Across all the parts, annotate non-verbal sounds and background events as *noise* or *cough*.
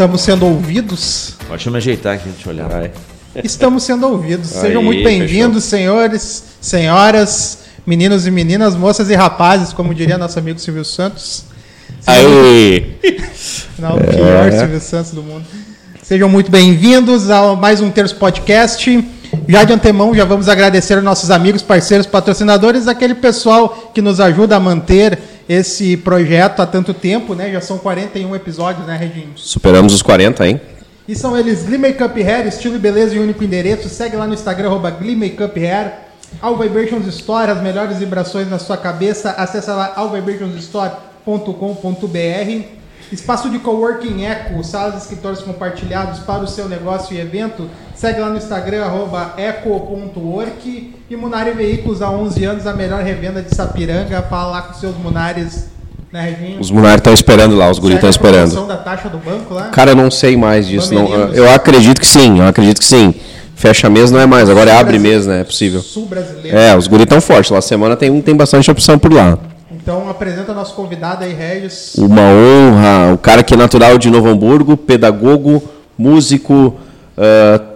Estamos sendo ouvidos? Deixa eu me ajeitar aqui, deixa eu olhar. Vai. Estamos sendo ouvidos. Sejam Aí, muito bem-vindos, senhores, senhoras, meninos e meninas, moças e rapazes, como diria nosso amigo Silvio Santos. Aí! *laughs* Não, o pior Silvio Santos do mundo. Sejam muito bem-vindos a mais um Terço Podcast. Já de antemão, já vamos agradecer aos nossos amigos, parceiros, patrocinadores, aquele pessoal que nos ajuda a manter esse projeto há tanto tempo, né? Já são 41 episódios, né, Reginho? Superamos os 40, hein? E são eles Glee Makeup Hair, estilo e beleza em único endereço. Segue lá no Instagram, arroba Glee Makeup Hair. All Vibrations Store, as melhores vibrações na sua cabeça. Acesse lá allvibrationsstore.com.br. Espaço de Coworking Eco, salas e escritórios compartilhados para o seu negócio e evento. Segue lá no Instagram, arroba eco.work. E Munari Veículos, há 11 anos, a melhor revenda de Sapiranga. Fala lá com seus Munares, né, Reginho? Os Munar estão esperando lá, os guris estão esperando. da taxa do banco lá? Cara, eu não sei mais disso. Não, eu acredito que sim, eu acredito que sim. Fecha mês não é mais, agora é abre mês, né? É possível. Sul brasileiro. É, os guris estão fortes. Lá semana tem, tem bastante opção por lá. Então apresenta nosso convidado aí, Regis. Uma honra. O cara que é natural de Novo Hamburgo, pedagogo, músico, ah,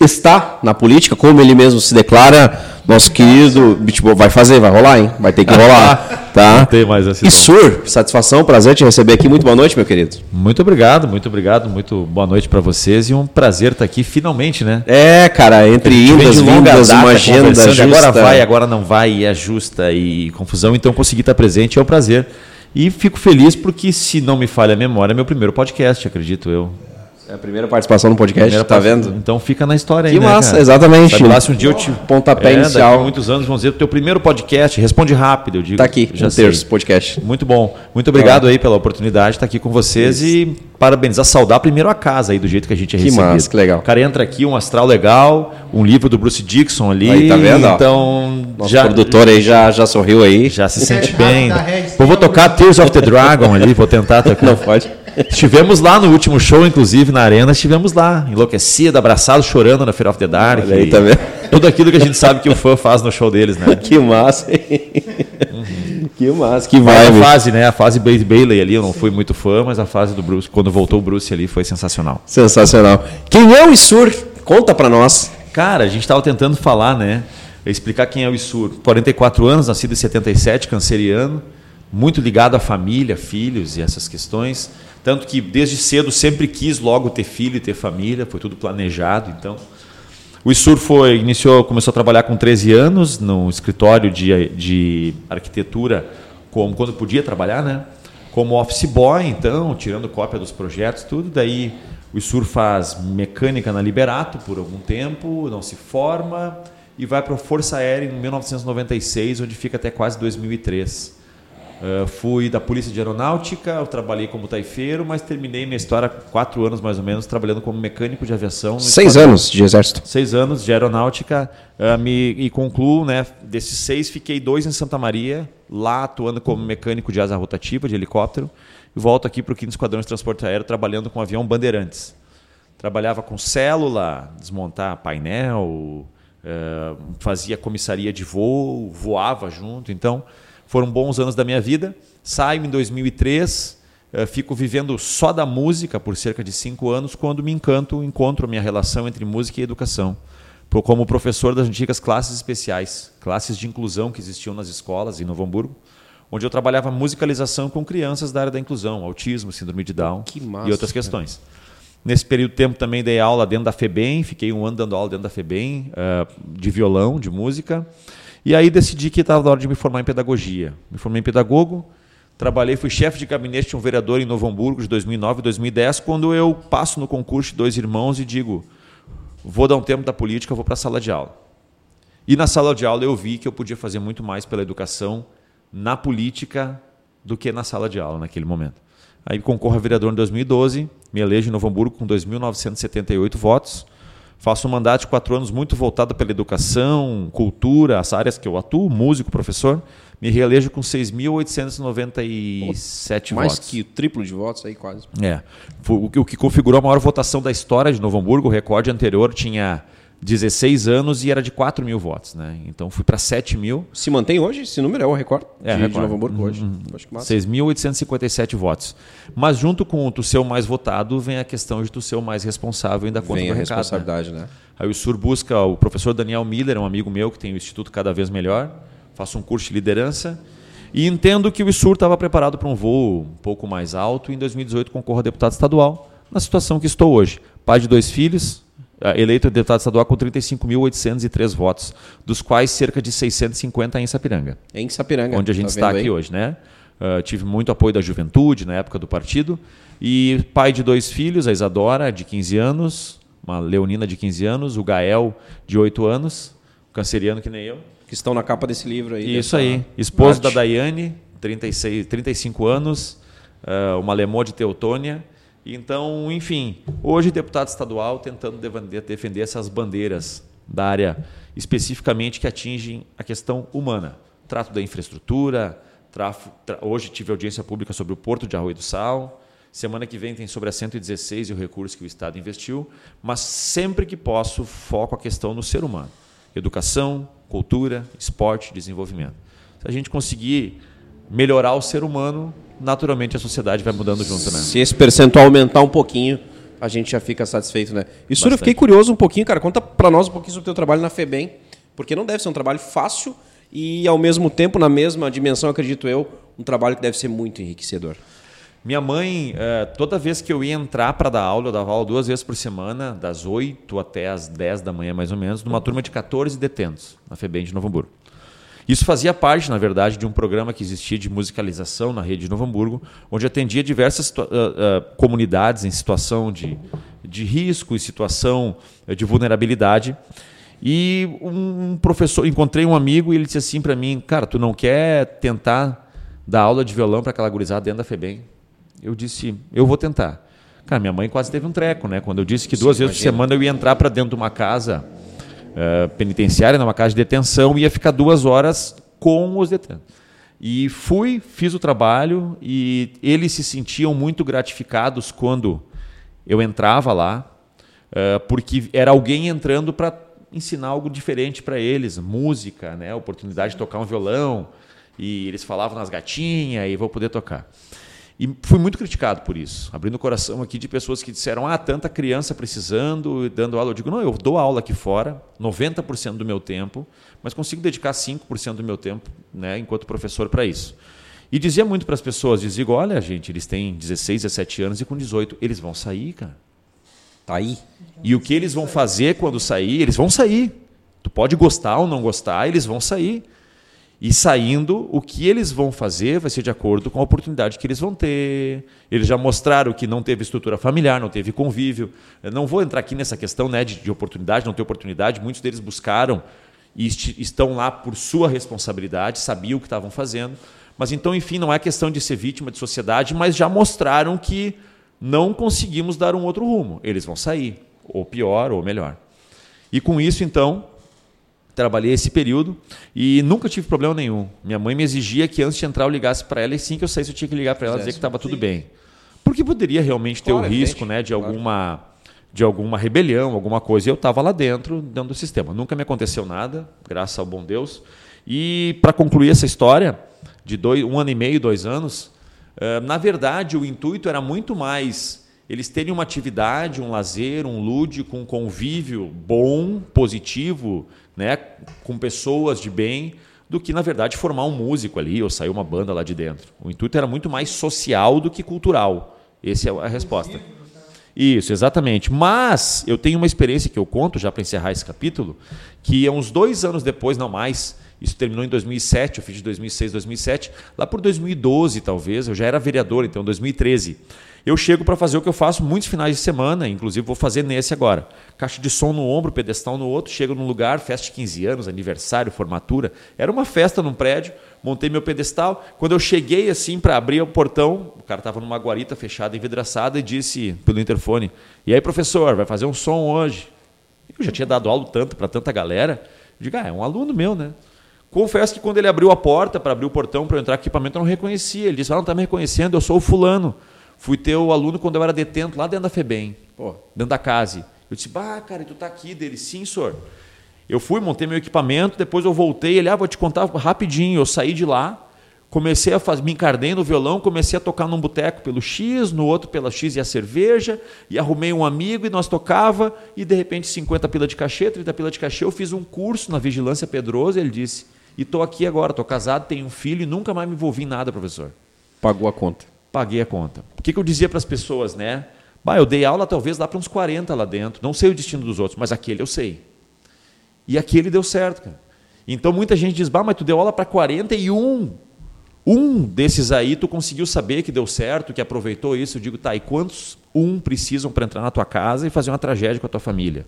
está na política, como ele mesmo se declara. Nosso querido Bitbull vai fazer, vai rolar, hein? Vai ter que rolar, *laughs* tá? Não tem mais esse E. Sur, satisfação, prazer te receber aqui. Muito boa noite, meu querido. Muito obrigado, muito obrigado, muito boa noite pra vocês e um prazer estar aqui finalmente, né? É, cara, entre indas, vindas, uma agenda justa. Agora vai, agora não vai, e é justa e confusão, então conseguir estar presente é um prazer. E fico feliz porque, se não me falha a memória, é meu primeiro podcast, acredito eu. É a primeira participação no podcast, Primeira tá vendo? Então fica na história aí, Que né, massa, cara? exatamente. Sabe lá se um dia eu te... Pontapé é, inicial. Muitos anos vão dizer, teu primeiro podcast, responde rápido, eu digo. Tá aqui, já um sei. terço podcast. Muito bom. Muito obrigado aí pela oportunidade de estar aqui com vocês e parabenizar, saudar primeiro a casa aí do jeito que a gente é Que recebido. massa, que legal. O cara entra aqui, um astral legal, um livro do Bruce Dixon ali. Aí, tá vendo, ó? Então, Nosso já, produtor aí já, já sorriu aí. já se *laughs* sente bem. Vou tocar Tears of the Dragon ali, vou tentar *laughs* tocar. Não pode. Estivemos lá no último show, inclusive, na arena, estivemos lá, enlouquecido, abraçado, chorando na Fear of the Dark. Olha aí, tá? Tudo aquilo que a gente sabe que o fã faz no show deles, né? Que massa, hein? Que massa, que Vai a fase, né? A fase Bailey Bailey ali, eu não fui muito fã, mas a fase do Bruce, quando voltou o Bruce ali, foi sensacional. Sensacional. Quem é o Isur? Conta pra nós. Cara, a gente estava tentando falar, né? Explicar quem é o Isur. 44 anos, nascido em 77, canceriano, muito ligado à família, filhos e essas questões. Tanto que desde cedo sempre quis logo ter filho e ter família, foi tudo planejado, então. O Isur foi, iniciou, começou a trabalhar com 13 anos no escritório de, de arquitetura, como quando podia trabalhar, né? Como office boy, então, tirando cópia dos projetos, tudo. Daí o Isur faz mecânica na Liberato por algum tempo, não se forma e vai para a Força Aérea em 1996, onde fica até quase 2003. Uh, fui da Polícia de Aeronáutica, eu trabalhei como taifeiro, mas terminei minha história há quatro anos mais ou menos, trabalhando como mecânico de aviação. Seis anos de exército. seis anos de aeronáutica ah, me, e concluo, né? Desses seis, fiquei dois em Santa Maria, lá atuando como mecânico de asa rotativa, de helicóptero, e volto aqui para o 5 Esquadrão de Transporte Aéreo, trabalhando com avião Bandeirantes. Trabalhava com célula, desmontar painel, eh, fazia comissaria de voo, voava junto. Então, foram bons anos da minha vida. Saio em 2003, eh, fico vivendo só da música por cerca de cinco anos, quando me encanto, encontro a minha relação entre música e educação. Como professor das antigas classes especiais, classes de inclusão que existiam nas escolas em Novo Hamburgo, onde eu trabalhava musicalização com crianças da área da inclusão, autismo, síndrome de Down massa, e outras cara. questões. Nesse período de tempo também dei aula dentro da FEBEM, fiquei um ano dando aula dentro da FEBEM, eh, de violão, de música. E aí decidi que estava na hora de me formar em pedagogia. Me formei em pedagogo, trabalhei, fui chefe de gabinete de um vereador em Novo Hamburgo de 2009 e 2010, quando eu passo no concurso de dois irmãos e digo, vou dar um tempo da política, vou para a sala de aula. E na sala de aula eu vi que eu podia fazer muito mais pela educação na política do que na sala de aula naquele momento. Aí concorro a vereador em 2012, me elejo em Novo Hamburgo com 2.978 votos. Faço um mandato de quatro anos muito voltado pela educação, cultura, as áreas que eu atuo, músico, professor. Me reelejo com 6.897 Mais votos. que o triplo de votos aí, quase. É. O que configurou a maior votação da história de Novo Hamburgo. O recorde anterior tinha 16 anos e era de 4 mil votos, né? Então fui para 7 mil. Se mantém hoje? Esse número é o recorde é, de, recorde. de Novo Hamburgo uhum. hoje. Que 6.857 votos. Mas junto com o tu ser o mais votado, vem a questão de tu ser o mais responsável ainda conta vem a recado. responsabilidade, né? né? Aí o SUR busca o professor Daniel Miller, um amigo meu que tem o Instituto Cada Vez Melhor, faço um curso de liderança e entendo que o ISUR estava preparado para um voo um pouco mais alto e em 2018 concorro a deputado estadual na situação que estou hoje. Pai de dois filhos, eleito deputado estadual com 35.803 votos, dos quais cerca de 650 em Sapiranga. Em Sapiranga. Onde a gente tá está aqui aí? hoje, né? Uh, tive muito apoio da juventude na época do partido. E pai de dois filhos, a Isadora, de 15 anos, uma leonina de 15 anos, o Gael, de 8 anos, canceriano que nem eu. Que estão na capa desse livro aí. Isso aí. Esposo arte. da Daiane, 36, 35 anos, uh, uma lemó de Teutônia então, enfim, hoje deputado estadual tentando defender essas bandeiras da área especificamente que atingem a questão humana. Trato da infraestrutura, trafo, tra... hoje tive audiência pública sobre o Porto de Arroio do Sal, semana que vem tem sobre a 116 e o recurso que o Estado investiu, mas sempre que posso foco a questão no ser humano. Educação, cultura, esporte, desenvolvimento. Se a gente conseguir melhorar o ser humano, naturalmente a sociedade vai mudando junto, né? Se esse percentual aumentar um pouquinho, a gente já fica satisfeito, né? E Sura, eu fiquei curioso um pouquinho, cara. Conta para nós um pouquinho sobre o teu trabalho na FEBEM, porque não deve ser um trabalho fácil e, ao mesmo tempo, na mesma dimensão, acredito eu, um trabalho que deve ser muito enriquecedor. Minha mãe, eh, toda vez que eu ia entrar para dar aula, eu dava aula duas vezes por semana, das 8 até as 10 da manhã, mais ou menos, numa turma de 14 detentos, na FEBEM de Novo Hamburgo. Isso fazia parte, na verdade, de um programa que existia de musicalização na rede de Novo Hamburgo, onde atendia diversas uh, uh, comunidades em situação de, de risco e situação de vulnerabilidade. E um professor, encontrei um amigo e ele disse assim para mim: Cara, tu não quer tentar dar aula de violão para aquela gurizada dentro da FEBEM? Eu disse: Eu vou tentar. Cara, minha mãe quase teve um treco, né? Quando eu disse que duas Sim, vezes imagina. por semana eu ia entrar para dentro de uma casa uh, penitenciária, numa casa de detenção, ia ficar duas horas com os detentos. E fui, fiz o trabalho e eles se sentiam muito gratificados quando eu entrava lá, uh, porque era alguém entrando para ensinar algo diferente para eles, música, né, oportunidade de tocar um violão, e eles falavam nas gatinhas e vou poder tocar. E fui muito criticado por isso, abrindo o coração aqui de pessoas que disseram: ah, tanta criança precisando, dando aula. Eu digo: não, eu dou aula aqui fora, 90% do meu tempo, mas consigo dedicar 5% do meu tempo, né, enquanto professor, para isso. E dizia muito para as pessoas: dizia, olha, gente, eles têm 16, 17 anos e com 18, eles vão sair, cara. Tá aí. E o que eles vão fazer quando sair? Eles vão sair. Tu pode gostar ou não gostar, eles vão sair. E saindo, o que eles vão fazer vai ser de acordo com a oportunidade que eles vão ter. Eles já mostraram que não teve estrutura familiar, não teve convívio. Eu não vou entrar aqui nessa questão né, de, de oportunidade, não ter oportunidade. Muitos deles buscaram e estão lá por sua responsabilidade, sabiam o que estavam fazendo. Mas então, enfim, não é questão de ser vítima de sociedade, mas já mostraram que não conseguimos dar um outro rumo. Eles vão sair, ou pior, ou melhor. E com isso, então, Trabalhei esse período e nunca tive problema nenhum. Minha mãe me exigia que antes de entrar eu ligasse para ela e sim que eu saísse eu tinha que ligar para ela e dizer que estava tudo bem. Porque poderia realmente ter claro, o risco né, de claro. alguma de alguma rebelião, alguma coisa. E eu estava lá dentro, dentro do sistema. Nunca me aconteceu nada, graças ao bom Deus. E para concluir essa história de dois, um ano e meio, dois anos, uh, na verdade o intuito era muito mais eles terem uma atividade, um lazer, um lúdico, um convívio bom, positivo, né, com pessoas de bem, do que, na verdade, formar um músico ali ou sair uma banda lá de dentro. O intuito era muito mais social do que cultural. Essa é a resposta. Isso, exatamente. Mas eu tenho uma experiência que eu conto, já para encerrar esse capítulo, que é uns dois anos depois, não mais, isso terminou em 2007, eu fiz de 2006, 2007. Lá por 2012, talvez, eu já era vereador, então 2013. Eu chego para fazer o que eu faço muitos finais de semana, inclusive vou fazer nesse agora. Caixa de som no ombro, pedestal no outro, chego num lugar, festa de 15 anos, aniversário, formatura. Era uma festa num prédio, montei meu pedestal. Quando eu cheguei assim para abrir o portão, o cara estava numa guarita fechada, envidraçada, e disse pelo interfone: E aí, professor, vai fazer um som hoje? Eu já tinha dado aula tanto para tanta galera. Eu digo, ah, é um aluno meu, né? Confesso que quando ele abriu a porta para abrir o portão para entrar com equipamento, eu não reconhecia. Ele disse: Ah, não está me reconhecendo, eu sou o fulano. Fui teu aluno quando eu era detento lá dentro da FEBEM, Pô. dentro da CASE. Eu disse, bah, cara, e tu tá aqui dele? Sim, senhor. Eu fui, montei meu equipamento, depois eu voltei, ele, ah, vou te contar rapidinho. Eu saí de lá, comecei a fazer, me encardei no violão, comecei a tocar num boteco pelo X, no outro pela X e a cerveja, e arrumei um amigo e nós tocava, e de repente 50 pila de cachê, 30 pila de cachê, eu fiz um curso na Vigilância Pedrosa, ele disse, e estou aqui agora, estou casado, tenho um filho e nunca mais me envolvi em nada, professor. Pagou a conta. Paguei a conta. O que, que eu dizia para as pessoas, né? Bah, eu dei aula talvez lá para uns 40 lá dentro, não sei o destino dos outros, mas aquele eu sei. E aquele deu certo, cara. Então muita gente diz, bah, mas tu deu aula para 41. Um desses aí tu conseguiu saber que deu certo, que aproveitou isso. Eu digo, tá, e quantos um precisam para entrar na tua casa e fazer uma tragédia com a tua família?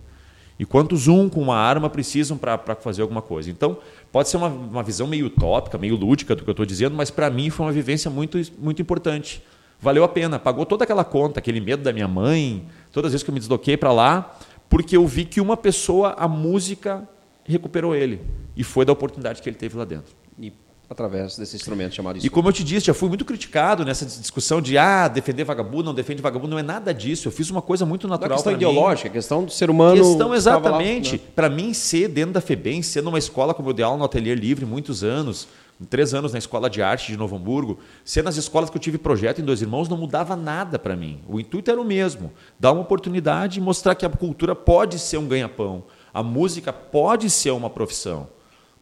E quantos um com uma arma precisam para fazer alguma coisa? Então, pode ser uma, uma visão meio utópica, meio lúdica do que eu estou dizendo, mas para mim foi uma vivência muito, muito importante. Valeu a pena, pagou toda aquela conta, aquele medo da minha mãe, todas as vezes que eu me desloquei para lá, porque eu vi que uma pessoa, a música, recuperou ele. E foi da oportunidade que ele teve lá dentro. E através desse instrumento chamado E como eu te disse, já fui muito criticado nessa discussão de ah, defender vagabundo, não defende vagabundo, não é nada disso. Eu fiz uma coisa muito natural. Não é questão ideológica, é questão do ser humano. Questão exatamente. Né? Para mim, ser dentro da FEBEM, ser numa escola como eu dei aula no Ateliê Livre muitos anos, três anos na Escola de Arte de Novo Hamburgo, ser nas escolas que eu tive projeto em Dois Irmãos não mudava nada para mim. O intuito era o mesmo, dar uma oportunidade e mostrar que a cultura pode ser um ganha-pão. A música pode ser uma profissão.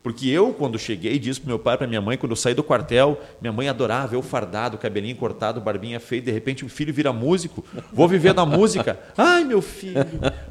Porque eu, quando cheguei, disse para meu pai, para minha mãe, quando eu saí do quartel, minha mãe adorava eu fardado, cabelinho cortado, barbinha feita, de repente o filho vira músico, vou viver da música. *laughs* Ai, meu filho,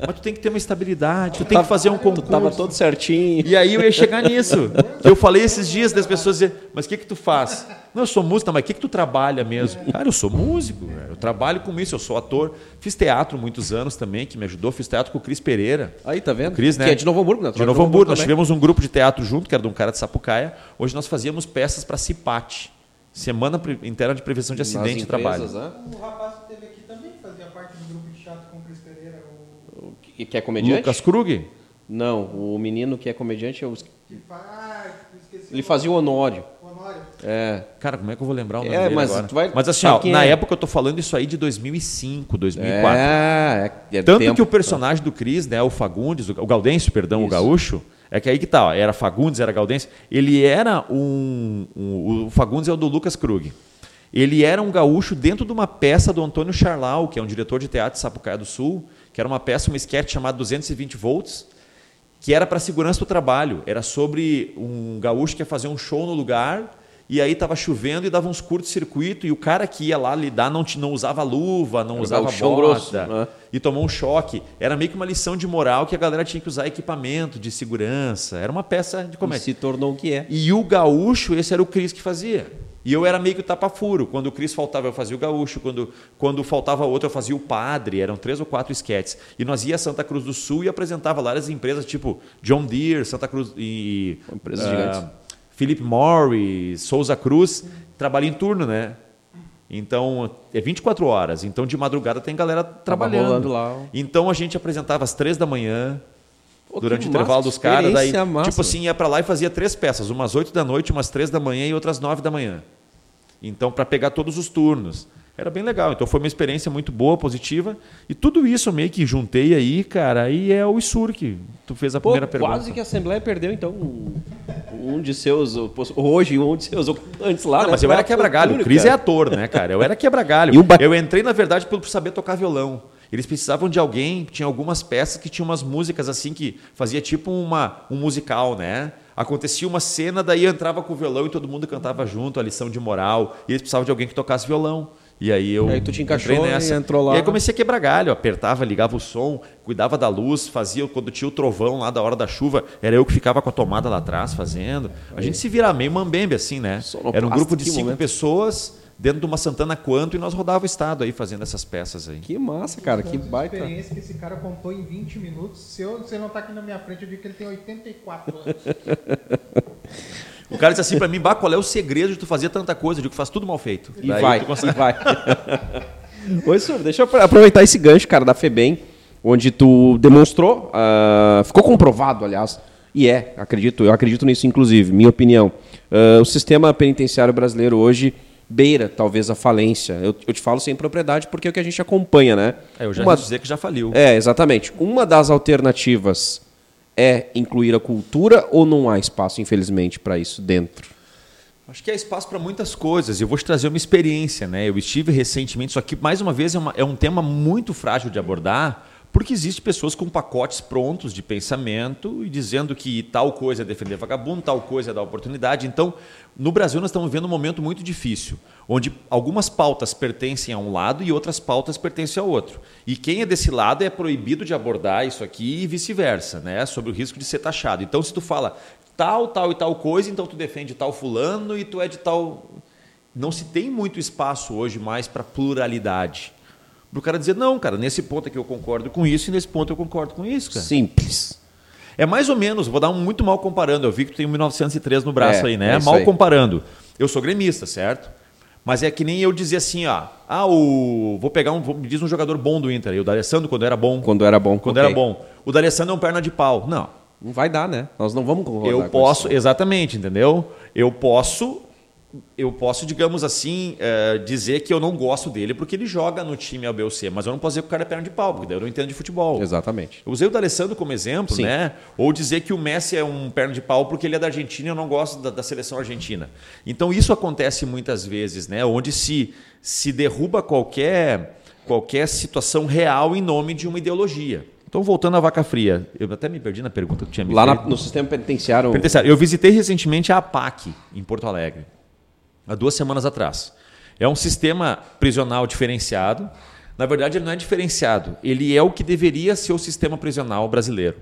mas tu tem que ter uma estabilidade, tu tem que fazer um concurso. Tu tava todo certinho. E aí eu ia chegar nisso. *laughs* Eu falei esses dias das pessoas dizer, mas o que que tu faz? Não, eu sou músico, mas o que que tu trabalha mesmo? *laughs* Cara, eu sou músico, eu trabalho com isso, eu sou ator. Fiz teatro muitos anos também, que me ajudou, fiz teatro com o Cris Pereira. Aí, tá vendo? Cris, né? Que é de Novo Hamburgo, né? De Novo Hamburgo, nós tivemos um grupo de teatro junto, que era de um cara de Sapucaia. Hoje nós fazíamos peças para CIPAT, Semana Interna de Prevenção de Acidente de Trabalho. Né? O rapaz que teve aqui também fazia parte do grupo de teatro com o Cris Pereira. O... o que é comediante? Lucas Krug? Não, o menino que é comediante é o... Ele fazia o Honório. É. Cara, como é que eu vou lembrar o nome é, dele mas agora? Tu vai mas assim, ó, na é. época eu tô falando isso aí de 2005, 2004. É, é, é Tanto tempo, que o personagem do Cris, né, o Fagundes, o Gaudêncio, perdão, isso. o Gaúcho, é que aí que tá, ó, era Fagundes, era Gaudêncio, ele era um, um, o Fagundes é o do Lucas Krug. Ele era um gaúcho dentro de uma peça do Antônio Charlau, que é um diretor de teatro de Sapucaia do Sul, que era uma peça, uma sketch chamada 220 volts, que era para segurança do trabalho. Era sobre um gaúcho que ia fazer um show no lugar e aí estava chovendo e dava uns curtos-circuito, e o cara que ia lá lidar não, não usava luva, não Era usava bota, grosso, né? e tomou um choque. Era meio que uma lição de moral que a galera tinha que usar equipamento de segurança. Era uma peça de comédia. E se tornou o que é. E o gaúcho, esse era o Cris que fazia. E eu era meio que o tapa-furo. Quando o Cris faltava, eu fazia o gaúcho. Quando, quando faltava outro, eu fazia o padre. Eram três ou quatro esquetes. E nós ia a Santa Cruz do Sul e apresentava lá as empresas tipo John Deere, Santa Cruz e... Empresas uh, gigantes Philip Morris, Souza Cruz, trabalha em turno, né? Então, é 24 horas. Então, de madrugada tem galera trabalhando. Lá. Então, a gente apresentava às três da manhã, oh, durante o intervalo dos caras. Daí, massa. tipo assim, ia para lá e fazia três peças. Umas 8 da noite, umas três da manhã e outras 9 da manhã. Então, para pegar todos os turnos. Era bem legal. Então, foi uma experiência muito boa, positiva. E tudo isso eu meio que juntei aí, cara. Aí é o ISUR que tu fez a Pô, primeira pergunta. Quase que a Assembleia perdeu, então, um de seus. Hoje, um de seus ocupantes lá. Não, né? Mas eu era quebra-galho. O Cris é ator, né, cara? Eu era quebra-galho. ba... Eu entrei, na verdade, por saber tocar violão. Eles precisavam de alguém, tinha algumas peças que tinham umas músicas assim que fazia tipo uma, um musical, né? Acontecia uma cena, daí eu entrava com o violão e todo mundo cantava junto, a lição de moral. E eles precisavam de alguém que tocasse violão. E aí eu aí tu te encaixou nessa. e entrou lá. E aí comecei a quebrar galho, apertava, ligava o som, cuidava da luz, fazia quando tinha o trovão lá da hora da chuva, era eu que ficava com a tomada lá atrás fazendo. A gente se vira meio mambembe assim, né? Era um grupo de cinco momento. pessoas dentro de uma Santana Quanto e nós rodava o estado aí fazendo essas peças aí. Que massa, cara, que baita. experiência que esse cara contou em 20 minutos. Se eu, você não está aqui na minha frente, eu digo que ele tem 84 anos. *laughs* O cara disse assim para mim, bah, qual é o segredo de tu fazer tanta coisa? Eu digo, faz tudo mal feito. E Daí vai, consegue... e vai. *laughs* Oi, senhor, deixa eu aproveitar esse gancho, cara, da FEBEM, onde tu demonstrou, uh, ficou comprovado, aliás, e é, acredito, eu acredito nisso, inclusive, minha opinião. Uh, o sistema penitenciário brasileiro hoje beira talvez a falência. Eu, eu te falo sem propriedade porque é o que a gente acompanha, né? É, eu já Uma- dizer que já faliu. É, exatamente. Uma das alternativas é incluir a cultura ou não há espaço, infelizmente, para isso dentro? Acho que há espaço para muitas coisas. Eu vou te trazer uma experiência, né? Eu estive recentemente, isso aqui, mais uma vez, é, uma- é um tema muito frágil de abordar, porque existem pessoas com pacotes prontos de pensamento e dizendo que tal coisa é defender vagabundo, tal coisa é dar oportunidade. Então, no Brasil, nós estamos vivendo um momento muito difícil, onde algumas pautas pertencem a um lado e outras pautas pertencem ao outro. E quem é desse lado é proibido de abordar isso aqui e vice-versa, né? Sobre o risco de ser taxado. Então, se tu fala tal, tal e tal coisa, então tu defende tal fulano e tu é de tal. Não se tem muito espaço hoje mais para pluralidade. Para o cara dizer, não, cara, nesse ponto aqui eu concordo com isso e nesse ponto eu concordo com isso, cara. Simples. É mais ou menos, vou dar um muito mal comparando. Eu vi que tu tem um 1903 no braço É, aí, né? é mal aí. comparando. Eu sou gremista, certo? Mas é que nem eu dizer assim, ó. Ah, o. Vou pegar um. vou- Me diz um jogador bom do Inter. aí, O D'Alessandro, quando era bom. Quando era bom. Quando ok. era bom. O D'Alessandro é um perna de pau. Não. Não vai dar, né? Nós não vamos concordar Eu posso, exatamente, entendeu? Eu posso, eu posso, digamos assim, eh, dizer que eu não gosto dele porque ele joga no time A, B ou C, mas eu não posso dizer que o cara é perna de pau, porque daí eu não entendo de futebol. Exatamente. Eu usei o D'Alessandro como exemplo, Sim. né? Ou dizer que o Messi é um perna de pau porque ele é da Argentina e eu não gosto da, da seleção argentina. Então isso acontece muitas vezes, né? Onde se, se derruba qualquer, qualquer situação real em nome de uma ideologia. Então, voltando à vaca fria, eu até me perdi na pergunta que tinha me Lá feito. no sistema penitenciário. Penitenciário. Eu visitei recentemente a APAC, em Porto Alegre, há duas semanas atrás. É um sistema prisional diferenciado. Na verdade, ele não é diferenciado. Ele é o que deveria ser o sistema prisional brasileiro.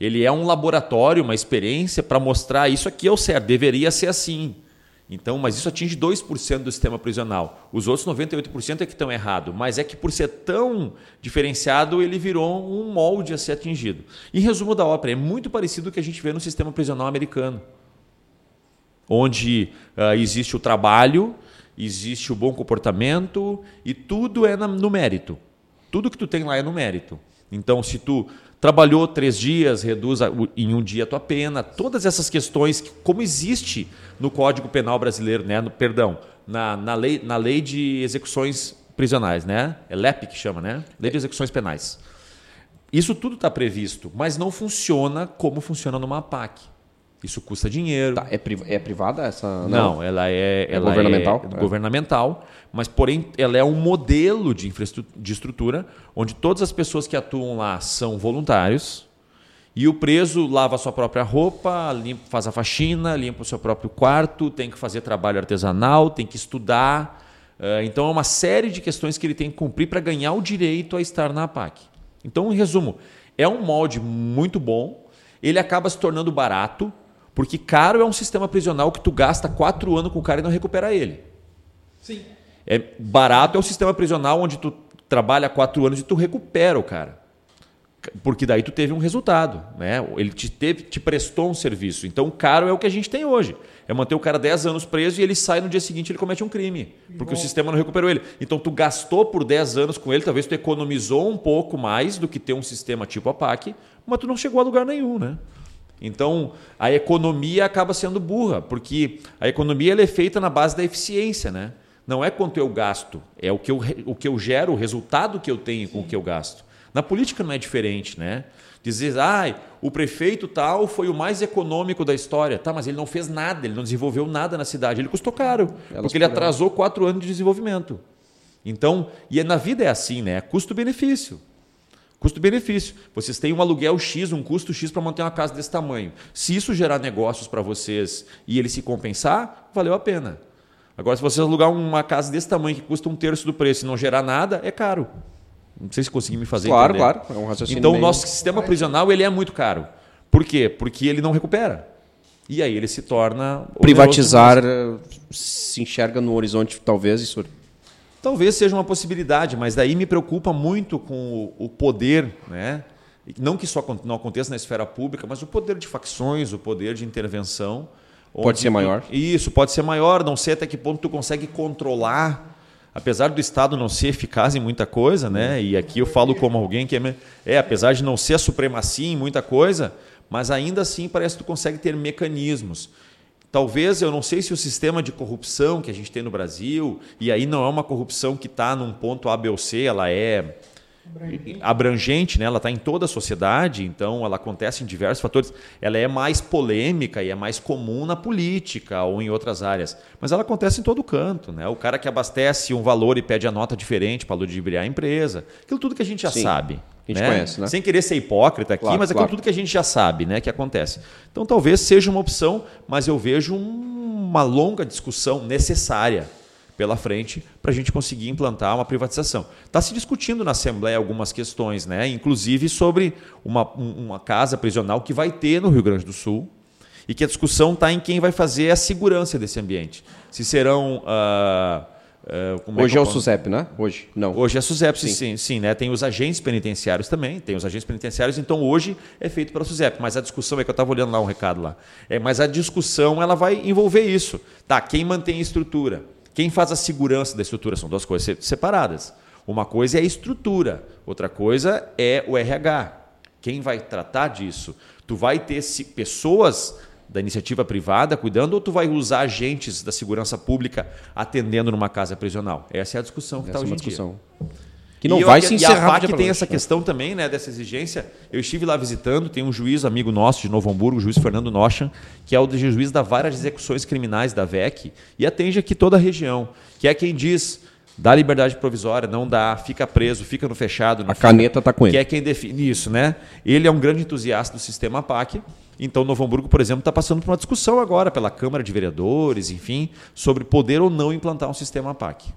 Ele é um laboratório, uma experiência para mostrar isso aqui é o certo, deveria ser assim. Então, mas isso atinge 2% do sistema prisional. Os outros 98% é que estão errado, mas é que por ser tão diferenciado, ele virou um molde a ser atingido. Em resumo da ópera, é muito parecido com o que a gente vê no sistema prisional americano, onde ah, existe o trabalho, existe o bom comportamento e tudo é na- no mérito. Tudo que tu tem lá é no mérito. Então, se tu trabalhou três dias, reduz em um dia a tua pena, todas essas questões, que, como existe no Código Penal brasileiro, né, no, perdão, na, na, lei, na lei de execuções prisionais, né? É LEP que chama, né? Lei de execuções penais. Isso tudo está previsto, mas não funciona como funciona numa APAC. Isso custa dinheiro. Tá, é, pri- é privada essa? Não, ela é, ela governamental? é É. governamental, mas porém ela é um modelo de infraestrutura de estrutura onde todas as pessoas que atuam lá são voluntários e o preso lava a sua própria roupa, limpa, faz a faxina, limpa o seu próprio quarto, tem que fazer trabalho artesanal, tem que estudar. Eh, Então é uma série de questões que ele tem que cumprir para ganhar o direito a estar na APAC. Então, em resumo, é um molde muito bom, ele acaba se tornando barato, porque caro é um sistema prisional que tu gasta quatro anos com o cara e não recupera ele. Sim. É barato é o sistema prisional onde tu trabalha quatro anos e tu recupera o cara. Porque daí tu teve um resultado, né? Ele te, teve, te prestou um serviço. Então, caro é o que a gente tem hoje. É manter o cara 10 anos preso e ele sai no dia seguinte ele comete um crime. Porque o sistema não recuperou ele. Então, tu gastou por 10 anos com ele, talvez tu economizou um pouco mais do que ter um sistema tipo a PAC, mas tu não chegou a lugar nenhum, né? Então, a economia acaba sendo burra, porque a economia ela é feita na base da eficiência, né? Não é quanto eu gasto, é o que eu, o que eu gero, o resultado que eu tenho com o que eu gasto. Na política não é diferente, né? Dizer, ah, o prefeito tal foi o mais econômico da história. Tá, mas ele não fez nada, ele não desenvolveu nada na cidade. Ele custou caro, Elas porque ele atrasou quatro anos de desenvolvimento. Então, e na vida é assim, né? Custo-benefício. Custo-benefício. Vocês têm um aluguel X, um custo X para manter uma casa desse tamanho. Se isso gerar negócios para vocês e ele se compensar, valeu a pena. Agora, se vocês alugar uma casa desse tamanho que custa um terço do preço e não gerar nada, é caro. Não sei se consegui me fazer Claro, entender. claro. É um raciocínio Então, o nosso sistema prisional ele é muito caro. Por quê? Porque ele não recupera. E aí ele se torna... Privatizar eh, se enxerga no horizonte, talvez, isso. Talvez seja uma possibilidade, mas daí me preocupa muito com o, o poder, né? Não que isso não aconteça na esfera pública, mas o poder de facções, o poder de intervenção. Pode ser maior. Isso, pode ser maior, não sei até que ponto tu consegue controlar, apesar do Estado não ser eficaz em muita coisa, né? E aqui eu falo como alguém que é, é apesar de não ser a supremacia em muita coisa, mas ainda assim parece que tu consegue ter mecanismos. Talvez, eu não sei se o sistema de corrupção que a gente tem no Brasil, e aí não é uma corrupção que está num ponto A, B ou C, ela é abrangente, né? ela está em toda a sociedade, então ela acontece em diversos fatores. Ela é mais polêmica e é mais comum na política ou em outras áreas, mas ela acontece em todo canto. Né? O cara que abastece um valor e pede a nota diferente para ludibriar a empresa, aquilo tudo que a gente já Sim. sabe. A gente né? conhece, né? Sem querer ser hipócrita aqui, Claro, mas aquilo claro. tudo que a gente já sabe né, que acontece. Então talvez seja uma opção, mas eu vejo um- uma longa discussão necessária pela frente para a gente conseguir implantar uma privatização. Está se discutindo na Assembleia algumas questões, né? inclusive sobre uma, um- uma casa prisional que vai ter no Rio Grande do Sul e que a discussão está em quem vai fazer a segurança desse ambiente. Se serão. ah, ah, como Hoje é eu o SUSEP, né? Hoje, não. Hoje é SUSEP, sim. Sim. Sim, né? Tem os agentes penitenciários também, tem os agentes penitenciários, então hoje é feito pela SUSEP. Mas a discussão, é que eu estava olhando lá um recado lá. É, mas a discussão ela vai envolver isso. Tá, quem mantém a estrutura? Quem faz a segurança da estrutura? São duas coisas se- separadas. Uma coisa é a estrutura, outra coisa é o RH. Quem vai tratar disso? Tu vai ter pessoas da iniciativa privada cuidando ou tu vai usar agentes da segurança pública atendendo numa casa prisional? Essa é a discussão que está é hoje uma em dia. discussão. Que não E eu- vai e- se E encerrar a PAC tem essa né? questão também, né, dessa exigência. Eu estive lá visitando, tem um juiz amigo nosso de Novo Hamburgo, o juiz Fernando Nochan, que é o juiz da várias execuções criminais da VEC e atende aqui toda a região, que é quem diz dá liberdade provisória, não dá, fica preso, fica no fechado. não A fica- caneta tá com ele. Que é quem define isso, né? Ele é um grande entusiasta do sistema PAC. Então, Novo Hamburgo, por exemplo, está passando por uma discussão agora pela Câmara de Vereadores, enfim, sobre poder ou não implantar um sistema PAC.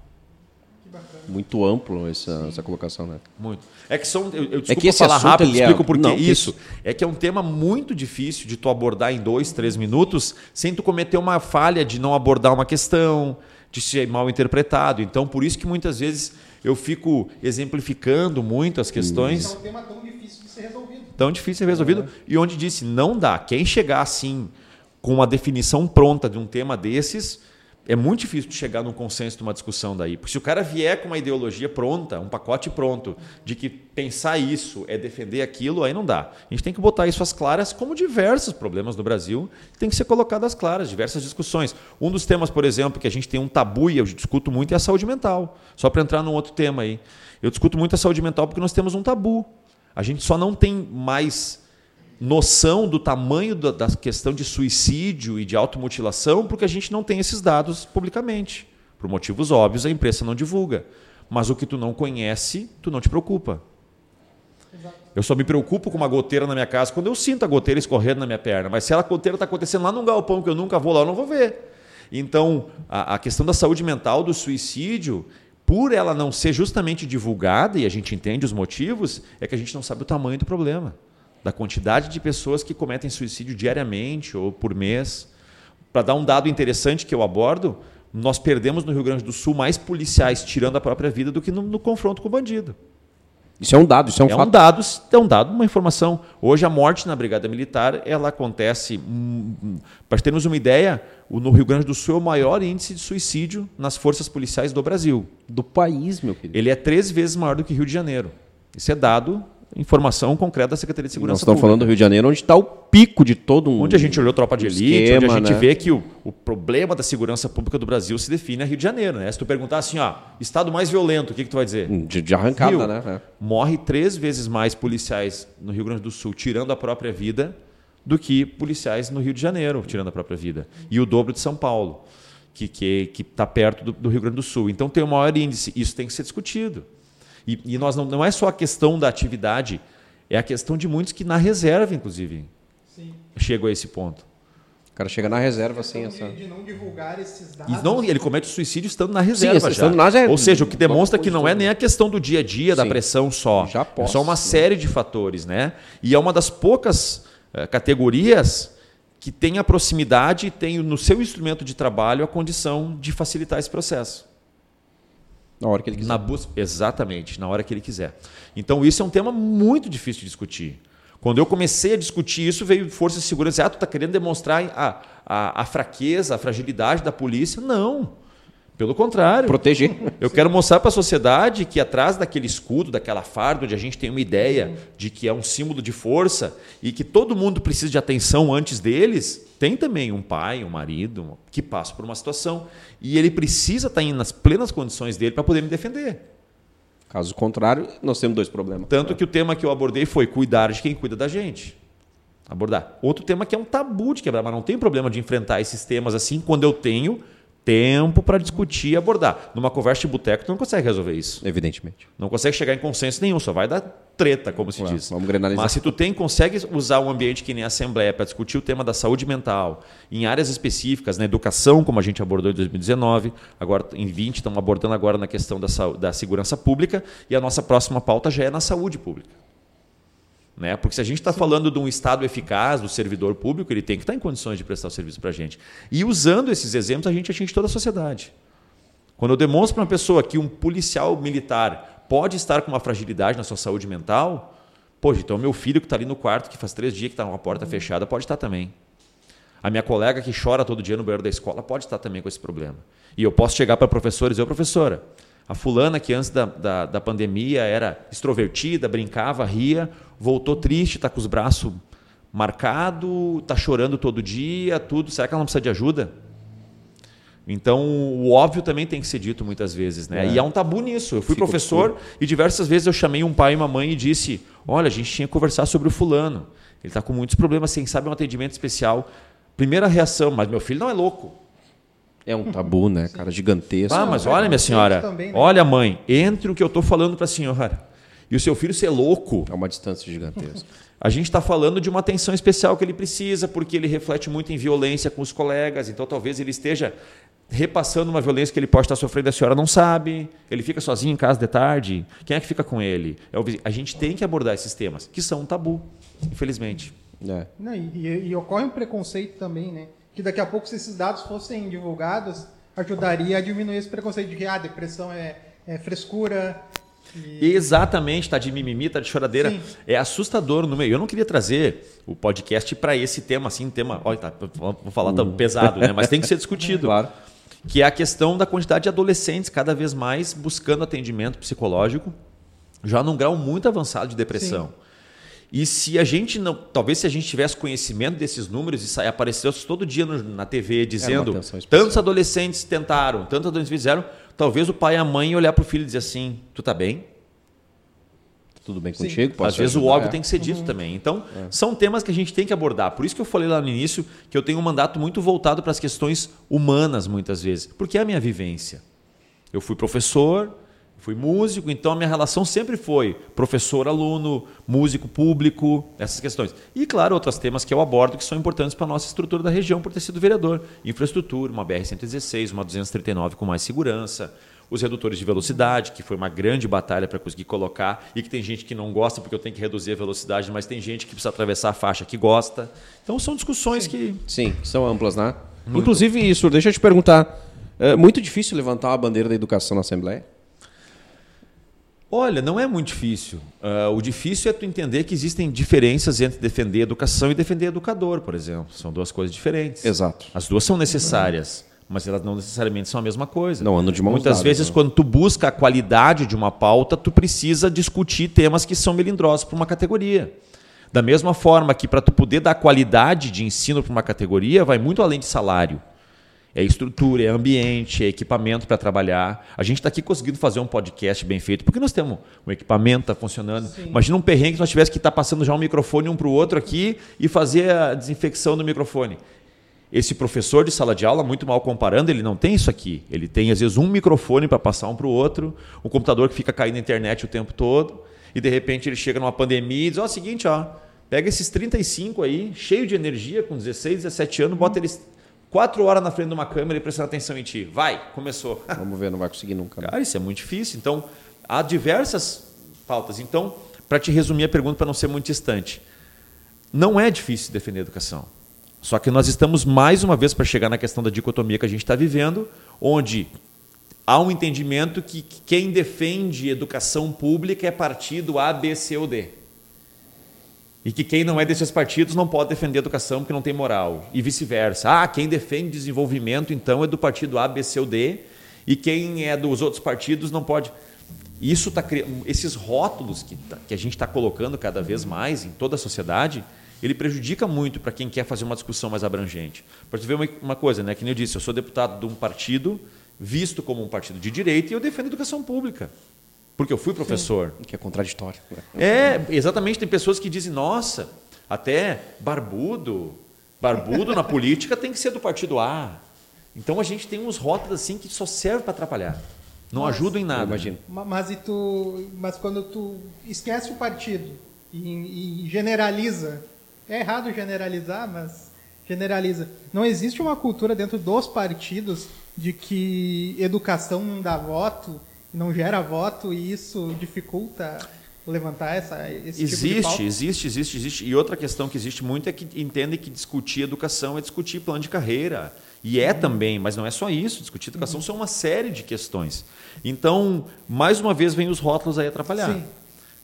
Muito amplo essa, essa colocação, né? Muito. É que são. Eu, eu desculpa que esse falar rápido, ele é- explico por que isso. É que é um tema muito difícil de tu abordar em dois, três minutos, sem tu cometer uma falha de não abordar uma questão, de ser mal interpretado. Então, por isso que muitas vezes eu fico exemplificando muito as questões. Esse é um tema tão ser resolvido. Tão difícil ser resolvido. E onde disse, não dá. Quem chegar assim, com uma definição pronta de um tema desses, é muito difícil de chegar num consenso de uma discussão daí. Porque se o cara vier com uma ideologia pronta, um pacote pronto, de que pensar isso é defender aquilo, aí não dá. A gente tem que botar isso às claras, como diversos problemas no Brasil tem que ser colocado às claras, diversas discussões. Um dos temas, por exemplo, que a gente tem um tabu e eu discuto muito é a saúde mental. Só para entrar num outro tema aí. Eu discuto muito a saúde mental porque nós temos um tabu. A gente só não tem mais noção do tamanho da, da questão de suicídio e de automutilação porque a gente não tem esses dados publicamente. Por motivos óbvios, a imprensa não divulga. Mas o que tu não conhece, tu não te preocupa. Eu só me preocupo com uma goteira na minha casa quando eu sinto a goteira escorrendo na minha perna. Mas se a goteira está acontecendo lá num galpão que eu nunca vou lá, eu não vou ver. Então, a, a questão da saúde mental, do suicídio, por ela não ser justamente divulgada, e a gente entende os motivos, é que a gente não sabe o tamanho do problema. Da quantidade de pessoas que cometem suicídio diariamente ou por mês. Para dar um dado interessante que eu abordo, nós perdemos no Rio Grande do Sul mais policiais tirando a própria vida do que no, no confronto com o bandido. Isso é um dado, isso é um É um fato. dado, é um dado, uma informação. Hoje a morte na Brigada Militar, ela acontece, hum, para termos uma ideia, no Rio Grande do Sul é o maior índice de suicídio nas forças policiais do Brasil. Do país, meu querido. Ele é três vezes maior do que Rio de Janeiro. Isso é dado, informação concreta da Secretaria de Nós Segurança estamos Pública. falando do Rio de Janeiro, onde está o pico de todo um. Onde a gente olhou Tropa de um Elite, esquema, onde a gente né? vê que o, o problema da segurança pública do Brasil se define a Rio de Janeiro. Né? Se tu perguntar assim, ó, estado mais violento, o que, que tu vai dizer? De, de arrancada, Rio. né? É. morre três vezes mais policiais no Rio Grande do Sul tirando a própria vida do que policiais no Rio de Janeiro tirando a própria vida. E o dobro de São Paulo, que está que, que tá perto do, do Rio Grande do Sul. Então tem o maior índice. Isso tem que ser discutido. E, e nós não, não é só a questão da atividade, é a questão de muitos que na reserva, inclusive, Sim. chegam a esse ponto. O cara chega na reserva assim, Questão essa. de, não divulgar esses dados. E não, ele comete suicídio estando na reserva já. estando na. Ou seja, o que demonstra que não é nem a questão do dia a dia, da Sim. pressão só. Já é posso, só uma né? série de fatores, né? E é uma das poucas eh, categorias que tem a proximidade e tem no seu instrumento de trabalho a condição de facilitar esse processo. Na hora que ele quiser. Na bus- Exatamente, na hora que ele quiser. Então, isso é um tema muito difícil de discutir. Quando eu comecei a discutir isso, veio força de segurança. Ah, tu está querendo demonstrar a, a, a fraqueza, a fragilidade da polícia? Não. Pelo contrário. Proteger. Eu quero mostrar para a sociedade que atrás daquele escudo, daquela farda, onde a gente tem uma ideia de que é um símbolo de força e que todo mundo precisa de atenção antes deles, tem também um pai, um marido que passa por uma situação e ele precisa estar tá nas plenas condições dele para poder me defender. Caso contrário, nós temos dois problemas. Tanto que o tema que eu abordei foi cuidar de quem cuida da gente. Abordar. Outro tema que é um tabu de quebrar, mas não tem problema de enfrentar esses temas assim quando eu tenho tempo para discutir e abordar. Numa conversa de boteco, tu não consegue resolver isso. Evidentemente. Não consegue chegar em consenso nenhum, só vai dar treta, como se diz. Vamos granalizar. Mas se tu tem, consegue usar um ambiente que nem a Assembleia para discutir o tema da saúde mental, em áreas específicas, na educação, como a gente abordou em 2019, agora em 20 estamos abordando agora na questão da, da segurança pública, e a nossa próxima pauta já é na saúde pública. Né? Porque se a gente está falando de um Estado eficaz, do servidor público, ele tem que estar tá em condições de prestar o serviço para a gente. E usando esses exemplos, a gente atinge toda a sociedade. Quando eu demonstro para uma pessoa que um policial militar pode estar com uma fragilidade na sua saúde mental, poxa, então meu filho que está ali no quarto, que faz três dias que está com a porta fechada, pode estar também. A minha colega que chora todo dia no banheiro da escola pode estar também com esse problema. E eu posso chegar para a professora e dizer, professora, a fulana que antes da, da, da pandemia era extrovertida, brincava, ria, voltou triste, está com os braços marcados, está chorando todo dia, tudo. Será que ela não precisa de ajuda? Então, o óbvio também tem que ser dito muitas vezes, né? É. E há um tabu nisso. Eu fui Fico professor e diversas vezes eu chamei um pai e uma mãe e disse: Olha, a gente tinha que conversar sobre o fulano. Ele está com muitos problemas, quem sabe um atendimento especial. Primeira reação, mas meu filho não é louco. É um tabu, né, cara? Gigantesco. Ah, mas olha, minha senhora. Também, né? Olha, mãe, entre o que eu estou falando para a senhora e o seu filho ser louco. É uma distância gigantesca. A gente está falando de uma atenção especial que ele precisa, porque ele reflete muito em violência com os colegas, então talvez ele esteja repassando uma violência que ele pode estar sofrendo, a senhora não sabe, ele fica sozinho em casa de tarde, quem é que fica com ele? É o... A gente tem que abordar esses temas, que são um tabu, infelizmente. É. Não, e, e, ocorre um preconceito também, né? Que daqui a pouco, se esses dados fossem divulgados, ajudaria a diminuir esse preconceito de que a ah, depressão é, é frescura. E... Exatamente, tá de mimimi, tá de choradeira. Sim. É assustador no meio. Eu não queria trazer o podcast para esse tema, assim, tema. Olha, tá, vou falar tão pesado, né? Mas tem que ser discutido. *laughs* claro. Que é a questão da quantidade de adolescentes cada vez mais buscando atendimento psicológico, já num grau muito avançado de depressão. Sim. E se a gente não. Talvez se a gente tivesse conhecimento desses números e aparecesse todo dia no, na TV dizendo tantos adolescentes tentaram, tantos adolescentes fizeram, talvez o pai e a mãe olhar para o filho e dizer assim: tu tá bem? Tudo bem Sim. contigo? Às vezes ajudar. o óbvio tem que ser dito uhum. também. Então, é. são temas que a gente tem que abordar. Por isso que eu falei lá no início que eu tenho um mandato muito voltado para as questões humanas, muitas vezes. Porque é a minha vivência. Eu fui professor, Fui músico, então a minha relação sempre foi professor-aluno, músico público, essas questões. E, claro, outros temas que eu abordo que são importantes para a nossa estrutura da região por ter sido vereador. Infraestrutura, uma BR-116, uma 239 com mais segurança, os redutores de velocidade, que foi uma grande batalha para conseguir colocar, e que tem gente que não gosta porque eu tenho que reduzir a velocidade, mas tem gente que precisa atravessar a faixa que gosta. Então são discussões Sim. que. Sim, são amplas, né? Muito. Inclusive, isso, deixa eu te perguntar. É muito difícil levantar a bandeira da educação na Assembleia? Olha, não é muito difícil. Uh, o difícil é tu entender que existem diferenças entre defender educação e defender educador, por exemplo. São duas coisas diferentes. Exato. As duas são necessárias, mas elas não necessariamente são a mesma coisa. Não andam de mãos Muitas dadas, vezes, né? quando tu busca a qualidade de uma pauta, tu precisa discutir temas que são melindrosos para uma categoria. Da mesma forma que para tu poder dar qualidade de ensino para uma categoria, vai muito além de salário. É estrutura, é ambiente, é equipamento para trabalhar. A gente está aqui conseguindo fazer um podcast bem feito, porque nós temos um equipamento, está funcionando. Sim. Imagina um perrengue que nós tivéssemos que estar tá passando já um microfone um para o outro aqui e fazer a desinfecção do microfone. Esse professor de sala de aula, muito mal comparando, ele não tem isso aqui. Ele tem, às vezes, um microfone para passar um para o outro, um computador que fica caindo na internet o tempo todo, e de repente ele chega numa pandemia e diz: Ó, oh, seguinte, ó, pega esses 35 aí, cheio de energia, com 16, 17 anos, bota eles quatro horas na frente de uma câmera e prestando atenção em ti. Vai, começou. *laughs* Vamos ver, não vai conseguir nunca. Né? Cara, isso é muito difícil. Então, há diversas pautas. Então, para te resumir a pergunta, para não ser muito distante, não é difícil defender a educação. Só que nós estamos mais uma vez para chegar na questão da dicotomia que a gente está vivendo, onde há um entendimento que quem defende educação pública é partido A, B, C ou D. E que quem não é desses partidos não pode defender a educação porque não tem moral. E vice-versa. Ah, quem defende desenvolvimento, então, é do partido A, B, C ou D. E quem é dos outros partidos não pode. Isso tá Esses rótulos que, tá, que a gente está colocando cada vez mais em toda a sociedade, ele prejudica muito para quem quer fazer uma discussão mais abrangente. Para você ver uma, uma coisa, né? que nem eu disse, eu sou deputado de um partido visto como um partido de direita e eu defendo a educação pública. Porque eu fui professor. Sim, que é contraditório. É, exatamente. Tem pessoas que dizem, nossa, até barbudo, barbudo na política tem que ser do partido A. Então a gente tem uns rótulos assim que só servem para atrapalhar. Não mas, ajudam em nada. Imagino. Mas, e tu, mas quando tu esquece o partido e, e generaliza, é errado generalizar, mas generaliza. Não existe uma cultura dentro dos partidos de que educação não dá voto, não gera voto e isso dificulta levantar essa, esse existe, tipo de pauta? Existe, existe, existe. E outra questão que existe muito é que entendem que discutir educação é discutir plano de carreira. E é também, mas não é só isso. Discutir educação uhum. são uma série de questões. Então, mais uma vez, vem os rótulos aí atrapalhar. Sim.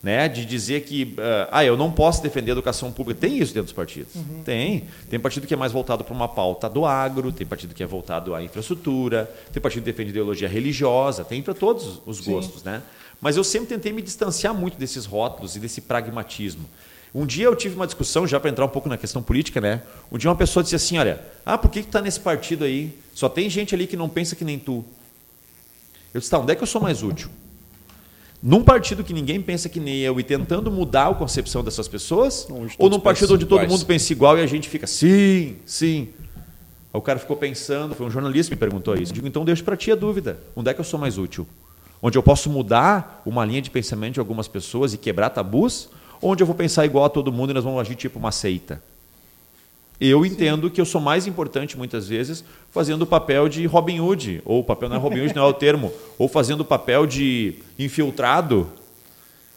Né, de dizer que uh, ah, eu não posso defender a educação pública. Tem isso dentro dos partidos? Uhum. Tem. Tem partido que é mais voltado para uma pauta do agro, tem partido que é voltado à infraestrutura, tem partido que defende ideologia religiosa, tem para todos os gostos. Né? Mas eu sempre tentei me distanciar muito desses rótulos e desse pragmatismo. Um dia eu tive uma discussão, já para entrar um pouco na questão política, né? Um dia uma pessoa disse assim: Olha, ah, por que está nesse partido aí? Só tem gente ali que não pensa que nem tu. Eu disse: Tá, onde é que eu sou mais útil? Num partido que ninguém pensa que nem eu e tentando mudar a concepção dessas pessoas? Ou num partido onde todo mundo pensa igual e a gente fica, sim, sim. o cara ficou pensando, foi um jornalista que me perguntou isso. Eu digo, então deixo para ti a dúvida: onde é que eu sou mais útil? Onde eu posso mudar uma linha de pensamento de algumas pessoas e quebrar tabus? onde eu vou pensar igual a todo mundo e nós vamos agir tipo uma seita. Eu Sim. entendo que eu sou mais importante muitas vezes fazendo o papel de Robin Hood, ou o papel não é Robin Hood, não é o termo, *laughs* ou fazendo o papel de infiltrado,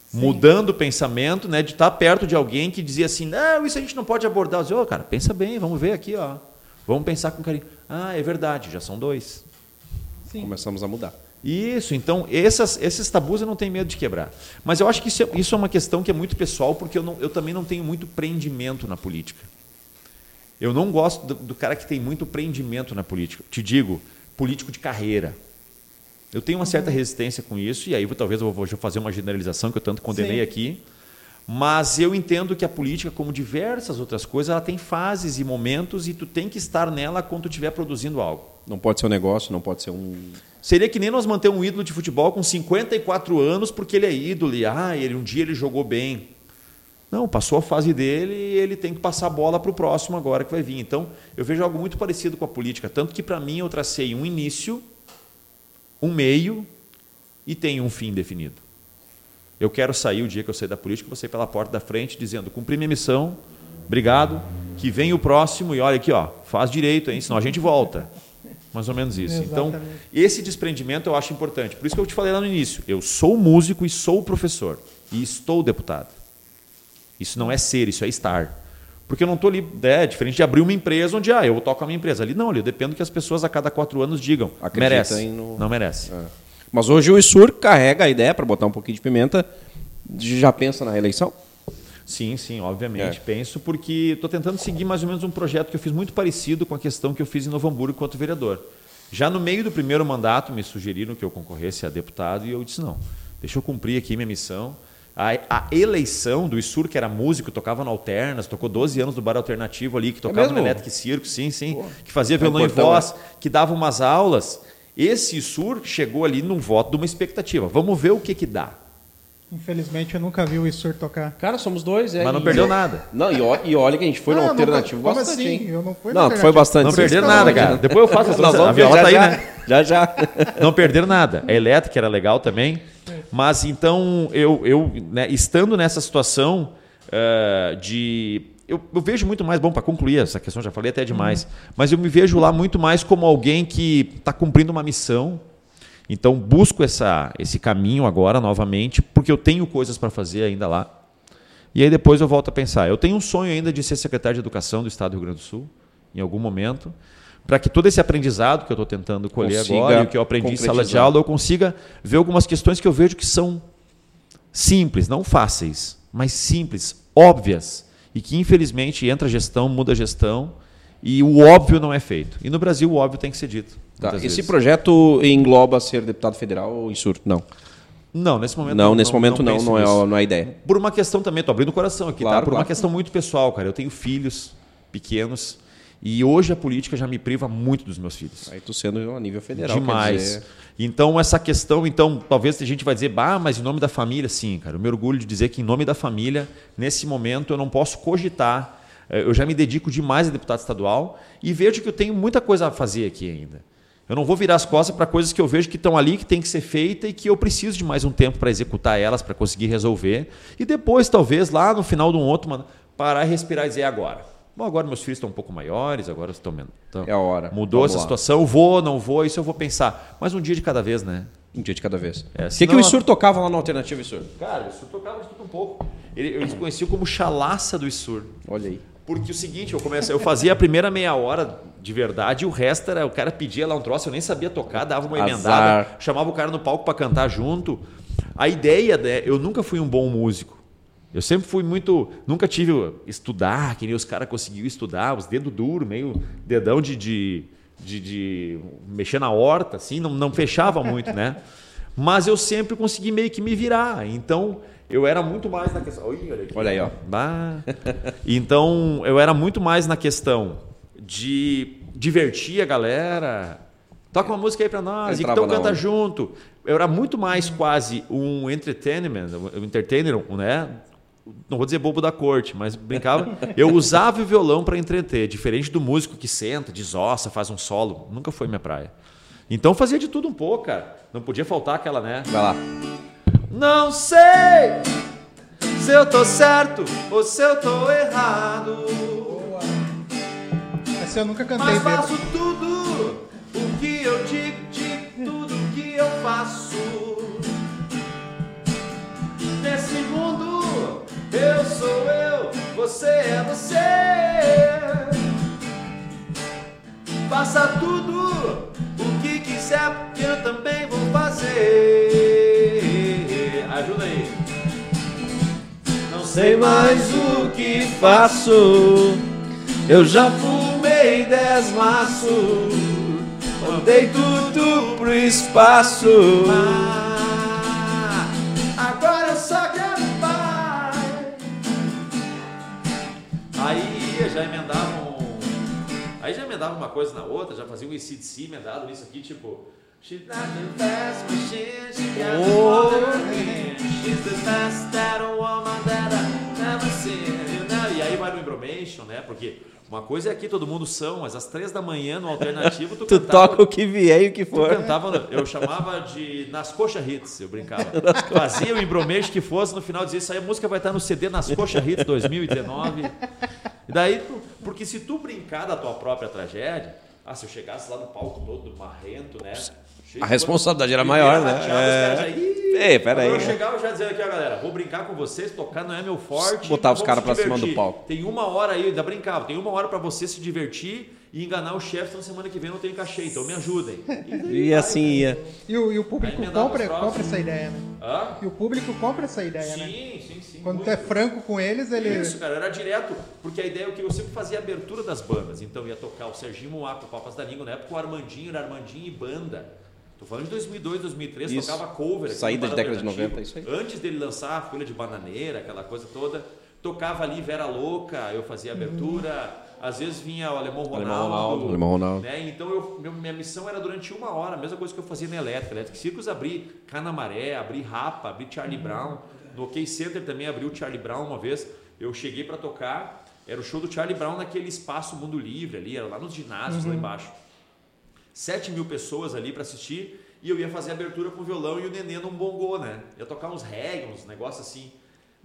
Sim. mudando o pensamento, né, de estar perto de alguém que dizia assim, não, isso a gente não pode abordar. Eu dizia, oh, cara, pensa bem, vamos ver aqui, ó. Vamos pensar com carinho. Ah, é verdade, já são dois. Sim. Começamos a mudar. Isso, então essas, esses tabus eu não tenho medo de quebrar. Mas eu acho que isso é, isso é uma questão que é muito pessoal, porque eu, não, eu também não tenho muito prendimento na política. Eu não gosto do, do, cara que tem muito prendimento na política. Te digo, político de carreira. Eu tenho uma certa uhum. resistência com isso, e aí talvez eu vou fazer uma generalização que eu tanto condenei Sim. aqui. Mas eu entendo que a política, como diversas outras coisas, ela tem fases e momentos e tu tem que estar nela quando tu estiver produzindo algo. Não pode ser um negócio, não pode ser um Seria que nem nós manter um ídolo de futebol com 54 anos porque ele é ídolo e ah, ele, um dia ele jogou bem. Não, passou a fase dele e ele tem que passar a bola para o próximo agora que vai vir. Então, eu vejo algo muito parecido com a política. Tanto que, para mim, eu tracei um início, um meio e tem um fim definido. Eu quero sair o dia que eu sair da política, vou sair pela porta da frente dizendo: cumpri minha missão, obrigado, que vem o próximo e olha aqui, ó, faz direito, hein, senão a gente volta. Mais ou menos isso. Então, Exatamente. Então, esse desprendimento eu acho importante. Por isso que eu te falei lá no início. Eu sou músico e sou professor. E estou deputado. Isso não é ser, isso é estar. Porque eu não estou ali, é diferente de abrir uma empresa onde ah, eu toco a minha empresa. Ali não, ali eu dependo que as pessoas a cada quatro anos digam. merece. No... Não merece. É. Mas hoje o ISUR carrega a ideia, para botar um pouquinho de pimenta, já pensa na reeleição? Sim, sim, obviamente. É. Penso porque estou tentando seguir mais ou menos um projeto que eu fiz muito parecido com a questão que eu fiz em Novo Hamburgo enquanto vereador. Já no meio do primeiro mandato me sugeriram que eu concorresse a deputado e eu disse não, deixa eu cumprir aqui minha missão. A, a eleição do Isur, que era músico, tocava no Alternas, tocou 12 anos do bar alternativo ali, que é tocava é no Electric Circo, sim, sim, Pô, que fazia é violão e voz, é. que dava umas aulas. Esse Isur chegou ali num voto de uma expectativa. Vamos ver o que que dá. Infelizmente eu nunca vi o Isur tocar. Cara, somos dois, é. Mas não perdeu nada. Não, e, e olha que a gente foi no alternativo nunca, bastante. Assim? Eu não fui Não, tu foi bastante. Não perderam nada, cara. Depois eu faço essa A viola tá aí, né? Já, já. Não perderam nada. A elétrica era legal também. Mas então, eu, eu né, estando nessa situação uh, de. Eu, eu, vejo muito mais, bom, para concluir essa questão, já falei até demais, uhum. mas eu me vejo lá muito mais como alguém que está cumprindo uma missão então busco essa, esse caminho agora novamente, porque eu tenho coisas para fazer ainda lá. E aí depois eu volto a pensar. Eu tenho um sonho ainda de ser secretário de Educação do Estado do Rio Grande do Sul, em algum momento, para que todo esse aprendizado que eu estou tentando colher consiga agora, e o que eu aprendi em sala de aula, eu consiga ver algumas questões que eu vejo que são simples, não fáceis, mas simples, óbvias, e que infelizmente entra a gestão, muda a gestão, e o óbvio não é feito. E no Brasil o óbvio tem que ser dito. Tá. Esse vezes. projeto engloba ser deputado federal ou insur? Não. Não, nesse momento Não, nesse momento não, não, é, nisso. não é a ideia. Por uma questão também, tô abrindo o coração aqui, Claro, tá? Por uma claro. questão muito pessoal, cara. Eu tenho filhos pequenos e hoje a política já me priva muito dos meus filhos. Aí tu sendo a nível federal. Demais. dizer- Então, essa questão, então, talvez a gente vai dizer, bah, mas em nome da família, sim, cara. Eu me orgulho de dizer que em nome da família, nesse momento, eu não posso cogitar. eh, Eu já me dedico demais a deputado estadual e vejo que eu tenho muita coisa a fazer aqui ainda. Eu não vou virar as costas para coisas que eu vejo que estão ali, que tem que ser feita e que eu preciso de mais um tempo para executar elas, para conseguir resolver. E depois, talvez, lá no final de um outro, mano, parar e respirar e dizer "É agora. Bom, agora meus filhos estão um pouco maiores, agora estão menos. estão- É a hora. Mudou Vamos essa lá. situação, vou, não vou, isso eu vou pensar. Mas um dia de cada vez, né? Um dia de cada vez. É, o que, que o Isur tocava lá na alternativa, Isur? Cara, o Isur tocava de tudo um pouco. Ele, eles conheciam como chalaça do Isur. Olha aí. Porque o seguinte, eu comecei, eu fazia a primeira meia hora de verdade e o resto era, o cara pedia lá um troço, eu nem sabia tocar, dava uma Azar. emendada, chamava o cara no palco para cantar junto. A ideia, né, eu nunca fui um bom músico. Eu sempre fui muito, nunca tive estudar, que nem os caras conseguiam estudar, os dedos duros, meio dedão de, de, de, de mexer na horta, assim, não, não fechava muito, né? Mas eu sempre consegui meio que me virar. Então, eu era muito mais na questão. Ih, olha, aqui. Olha aí, ó. Bah. Então, eu era muito mais na questão de divertir a galera. Toca uma música aí pra nós, Entrava então canta junto. Eu era muito mais quase um entertainment, um entertainer, né? Não vou dizer bobo da corte, mas brincava. Eu usava o violão para entreter, diferente do músico que senta, desossa, faz um solo. Nunca foi minha praia. Então fazia de tudo um pouco, cara. Não podia faltar aquela, né? Vai lá. Não sei se eu tô certo ou se eu tô errado. Essa eu nunca cantei Mas faço tudo o que eu digo, digo tudo o que eu faço. Eu sou eu, você é você. Faça tudo o que quiser, que eu também vou fazer. Ajuda aí. Não sei mais o que faço. Eu já fumei dez maços, mandei tudo pro espaço. Ah, Aí já emendava uma coisa na outra, já fazia um ACDC emendado nisso aqui, tipo. She's not the best machine, she got hand. She's the best that woman that I never seen. E aí vai no Embromation, né? Porque uma coisa é aqui todo mundo são, mas às três da manhã no alternativo tu, Tu cantava- toca o que vier e o que Tu for. cantava, eu chamava de Nas Coxa Hits, eu brincava. *laughs* Fazia o embromation que fosse, no final dizia, isso aí a música vai estar no CD Nas Coxa Hits 2019. E daí, tu- porque se tu brincar da tua própria tragédia, ah, se eu chegasse lá no palco todo marrento, né? Cheio A de responsabilidade era maior, eu né? É. caras já, "Ih". Ei, pera aí, Agora Eu né? chegava já dizendo aqui, ó, galera, vou brincar com vocês, tocar não é meu forte. Botava os caras se pra cima divertir. do palco. Tem uma hora aí, ainda brincava, tem uma hora pra você se divertir e enganar o chefe, então semana que vem eu não tenho cachê, então me ajudem. *laughs* E assim ia. E o, e o público compra, compra essa ideia, né? Hã? E o público compra essa ideia, né? Sim, sim, sim. Quando muito. tu é franco com eles, ele. Isso, cara, era direto, porque a ideia é que eu sempre fazia a abertura das bandas. Então ia tocar o Serginho Moá com o Papas da Língua, na época o Armandinho era Armandinho e banda. Tô falando de 2002, 2003, Isso. tocava cover. aqui Saída de década de Alternativa. 90, isso aí. Antes dele lançar a Folha de Bananeira, aquela coisa toda, tocava ali Vera Louca, eu fazia a abertura. Às vezes vinha o Alemão Ronaldo. Alemão Ronaldo, Alemão Ronaldo. Né? Então eu, minha missão era durante uma hora, a mesma coisa que eu fazia na Elétrica. Elétrica Circus abri Canamaré, abri Rapa, abri Charlie Brown. No OK Center também abri o Charlie Brown uma vez. Eu cheguei para tocar, era o show do Charlie Brown naquele espaço Mundo Livre ali, era lá nos ginásios lá embaixo. 7 mil pessoas ali para assistir e eu ia fazer a abertura com o violão e o nenê num bongô, né? Ia tocar uns reggae, uns negócios assim.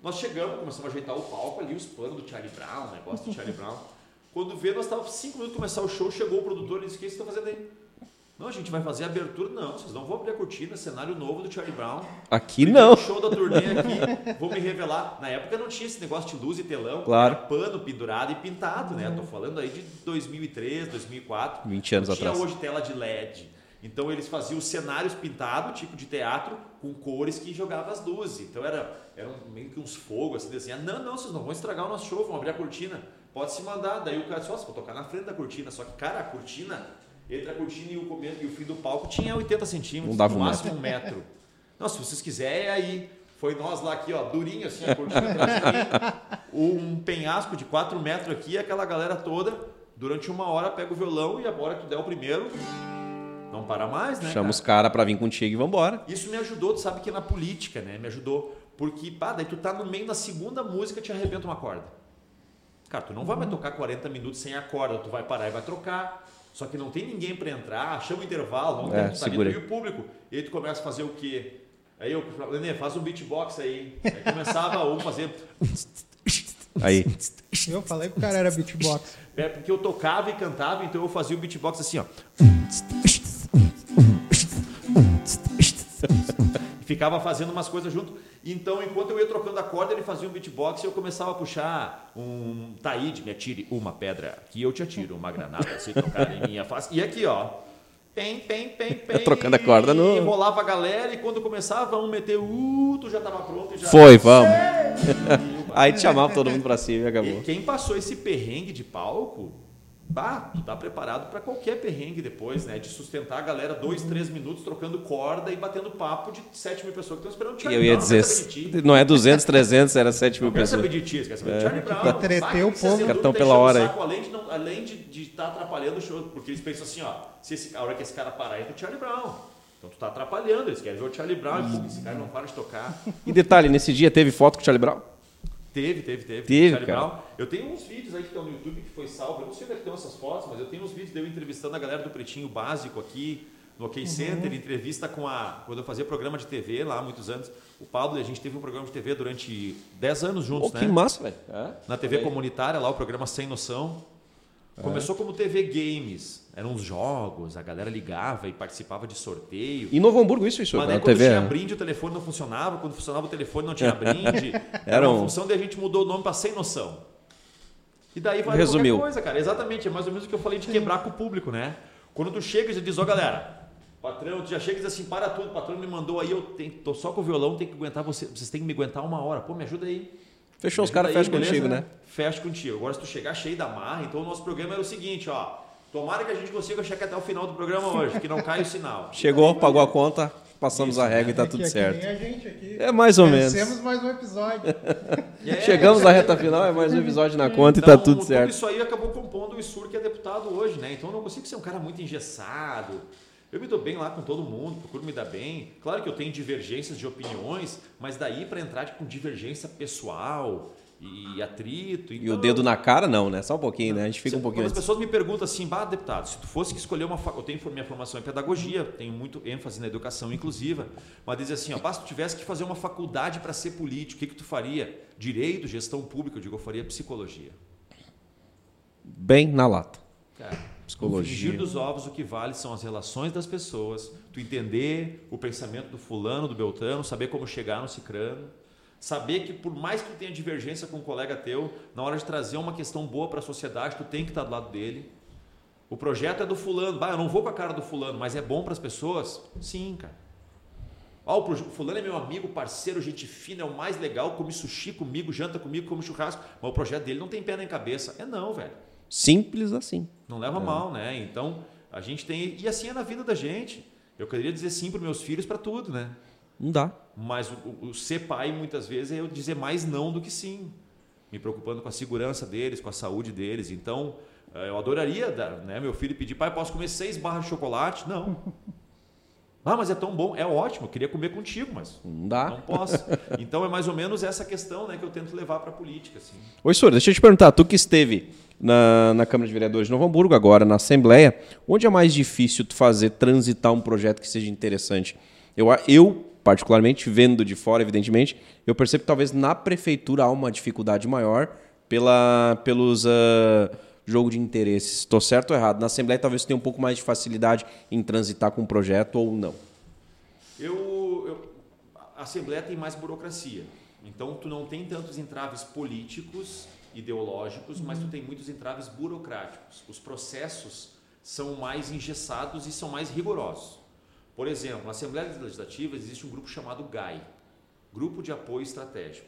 Nós chegamos, começamos a ajeitar o palco ali, os panos do Charlie Brown, o negócio do Charlie Brown. Quando vê, nós estávamos 5 minutos começar o show, chegou o produtor e disse: O que vocês estão fazendo aí? Não, a gente vai fazer abertura. Não, vocês não vão abrir a cortina, cenário novo do Charlie Brown. Aqui não. Show da turnê aqui, vou me revelar. Na época não tinha esse negócio de luz e telão, Claro. era pano pendurado e pintado, né? Tô falando aí de 2003, 2004. 20 anos não tinha atrás. hoje tela de LED. Então eles faziam cenários pintados, tipo de teatro, com cores que jogavam as luzes. Então era, era meio que uns fogos, assim, assim. Não, não, vocês não vão estragar o nosso show, vão abrir a cortina. Pode se mandar. Daí o cara disse, "Nossa, vou tocar na frente da cortina. Só que, cara, a cortina, entre a cortina e o começo e o fim do palco tinha 80 centímetros, Não dava no um máximo um metro. *laughs* Não, se vocês quiserem, é aí. Foi nós lá aqui, ó, durinho assim, a *laughs* cortina atrás de mim, um penhasco de 4 metros aqui, aquela galera toda, durante uma hora pega o violão e a hora que tu der o primeiro, não para mais, né? Chama os caras pra vir contigo e vambora. Isso me ajudou, tu sabe que na política, né? Me ajudou. Porque, pá, daí tu tá no meio da segunda música te arrebenta uma corda. Cara, tu não vai mais tocar 40 minutos sem a corda, tu vai parar e vai trocar. Só que não tem ninguém para entrar, chama o intervalo, não É, tem, ali segura tu e o público. E aí tu começa a fazer o quê? Aí eu, Nenê, faz um beatbox aí. Aí começava um fazer. Aí. Eu falei que o cara era beatbox. *laughs* É, porque eu tocava e cantava, então eu fazia o beatbox assim, ó. *laughs* Ficava fazendo umas coisas junto. Então, enquanto eu ia trocando a corda, ele fazia um beatbox e eu começava a puxar um Taíde, me atire uma pedra, que eu te atiro uma granada, se tocar em minha face. E aqui, ó. Pem, pem, pem, *laughs* pem. Trocando a corda no- E rolava a galera e quando começava um meter, uh, tu já tava pronto e já. Foi, vamos. *laughs* Aí te chamava todo mundo pra cima e E acabou. quem passou esse perrengue de palco, bah, tu tá preparado para qualquer perrengue depois, né? De sustentar a galera dois, três minutos trocando corda e batendo papo de 7 mil pessoas que estão esperando o E Charlie eu ia Brown, dizer, não quer saber de ti. não é 200, 300, era 7 mil Não quer saber pessoas. de ti, quer saber de Charlie Brown. Entreter Sabe o povo. Cartão pela o hora aí. saco, Além de não- além de estar atrapalhando o show, porque eles pensam assim, ó, se esse, a hora que esse cara parar é do Charlie Brown. Então tu tá atrapalhando, eles querem ver o Charlie Brown, Hum. esse cara não para de tocar. E detalhe, nesse dia teve foto com o Charlie Brown? Teve, teve, teve. Teve, Charlie cara. Brown. Eu tenho uns vídeos aí que estão no YouTube que foi salvo. Eu não sei onde é que estão essas fotos, mas eu tenho uns vídeos de eu entrevistando a galera do Pretinho Básico aqui no OK Center, entrevista com a. Quando eu fazia programa de TV lá há muitos anos. O Pablo e a gente teve um programa de TV durante 10 anos juntos, Pô, né? que massa, velho. É. Na TV comunitária, lá o programa Sem Noção. Começou como TV Games. Eram uns jogos, a galera ligava e participava de sorteio. Em Novo Hamburgo, isso, isso. Mas daí quando TV. tinha brinde, o telefone não funcionava. Quando funcionava o telefone, não tinha *laughs* brinde. Era uma um- função, daí a gente mudou o nome para Sem Noção. E daí vai Resumiu. coisa, cara. Exatamente, é mais ou menos o que eu falei de quebrar com o público, né? Quando tu chega e já diz, ó galera, patrão, tu já chega e diz assim, para tudo, o patrão me mandou aí, eu tenho, tô só com o violão, tem que aguentar você, vocês têm que me aguentar uma hora. Pô, me ajuda aí. Fechou, os caras fecham beleza? contigo, né? Fecha contigo. Agora, se tu chegar cheio da marra, então o nosso programa era o seguinte, ó. Tomara que a gente consiga chegar até o final do programa hoje, que não caia o sinal. *laughs* Chegou, pagou a conta, passamos a régua e tá Aqui- tudo aqui certo. nem a gente aqui. É mais ou menos. Vencemos mais um episódio. E *laughs* é- Chegamos à reta final, é mais um episódio na conta e Então, tá tudo certo. isso aí acabou compondo o Isur, que é deputado hoje, né? Então eu não consigo ser um cara muito engessado. Eu me dou bem lá com todo mundo, procuro me dar bem. Claro que eu tenho divergências de opiniões, mas daí para entrar tipo, com divergência pessoal e atrito. E o então, dedo na cara, não, né? Só um pouquinho, né? A gente fica um Quando pouquinho as antes. pessoas me perguntam assim, bah, deputado, se tu fosse que escolher uma faculdade, eu tenho minha formação em pedagogia, tenho muito ênfase na educação inclusiva, mas diz assim, ó, bah, se tu tivesse que fazer uma faculdade para ser político, o que que tu faria? Direito, gestão pública, eu digo, eu faria psicologia. Bem na lata. Cara, Psicologia. No dos ovos, o que vale são as relações das pessoas, tu entender o pensamento do fulano, do beltrano, saber como chegar no cicrano, saber que por mais que tu tenha divergência com um colega teu, na hora de trazer uma questão boa para a sociedade, tu tem que estar do lado dele. O projeto é do fulano, bah, eu não vou com a cara do fulano, mas é bom para as pessoas? Sim, cara. Ó, o proje- o fulano é meu amigo, parceiro, gente fina, é o mais legal, come sushi comigo, janta comigo, come churrasco, mas o projeto dele não tem pé nem cabeça. É não, velho. Simples assim. Não leva mal, né? Então, a gente tem. E assim é na vida da gente. Eu queria dizer sim para meus filhos para tudo, né? Não dá. Mas o, o- ser pai, muitas vezes, é eu dizer mais não do que sim. Me preocupando com a segurança deles, com a saúde deles. Então, eh, eu adoraria dar, né, meu filho pedir, pai, posso comer seis barras de chocolate? Não. *laughs* Ah, mas é tão bom. É ótimo, eu queria comer contigo, mas Não dá. não posso. Então, é mais ou menos essa questão né, que eu tento levar para a política. Assim. Oi, senhor, deixa eu te perguntar, tu que esteve na, na Câmara de Vereadores de Novo Hamburgo, agora na Assembleia, onde é mais difícil tu fazer transitar um projeto que seja interessante? Eu, eu particularmente, vendo de fora, evidentemente, eu percebo que talvez na prefeitura há uma dificuldade maior pela, pelos ah, jogo de interesses. Estou certo ou errado? Na Assembleia talvez tenha um pouco mais de facilidade em transitar com um projeto ou não. Eu, eu- a Assembleia tem mais burocracia. Então, tu não tem tantos entraves políticos, ideológicos, mas tu tem muitos entraves burocráticos. Os processos são mais engessados e são mais rigorosos. Por exemplo, na Assembleia Legislativa existe um grupo chamado GAI, Grupo de Apoio Estratégico.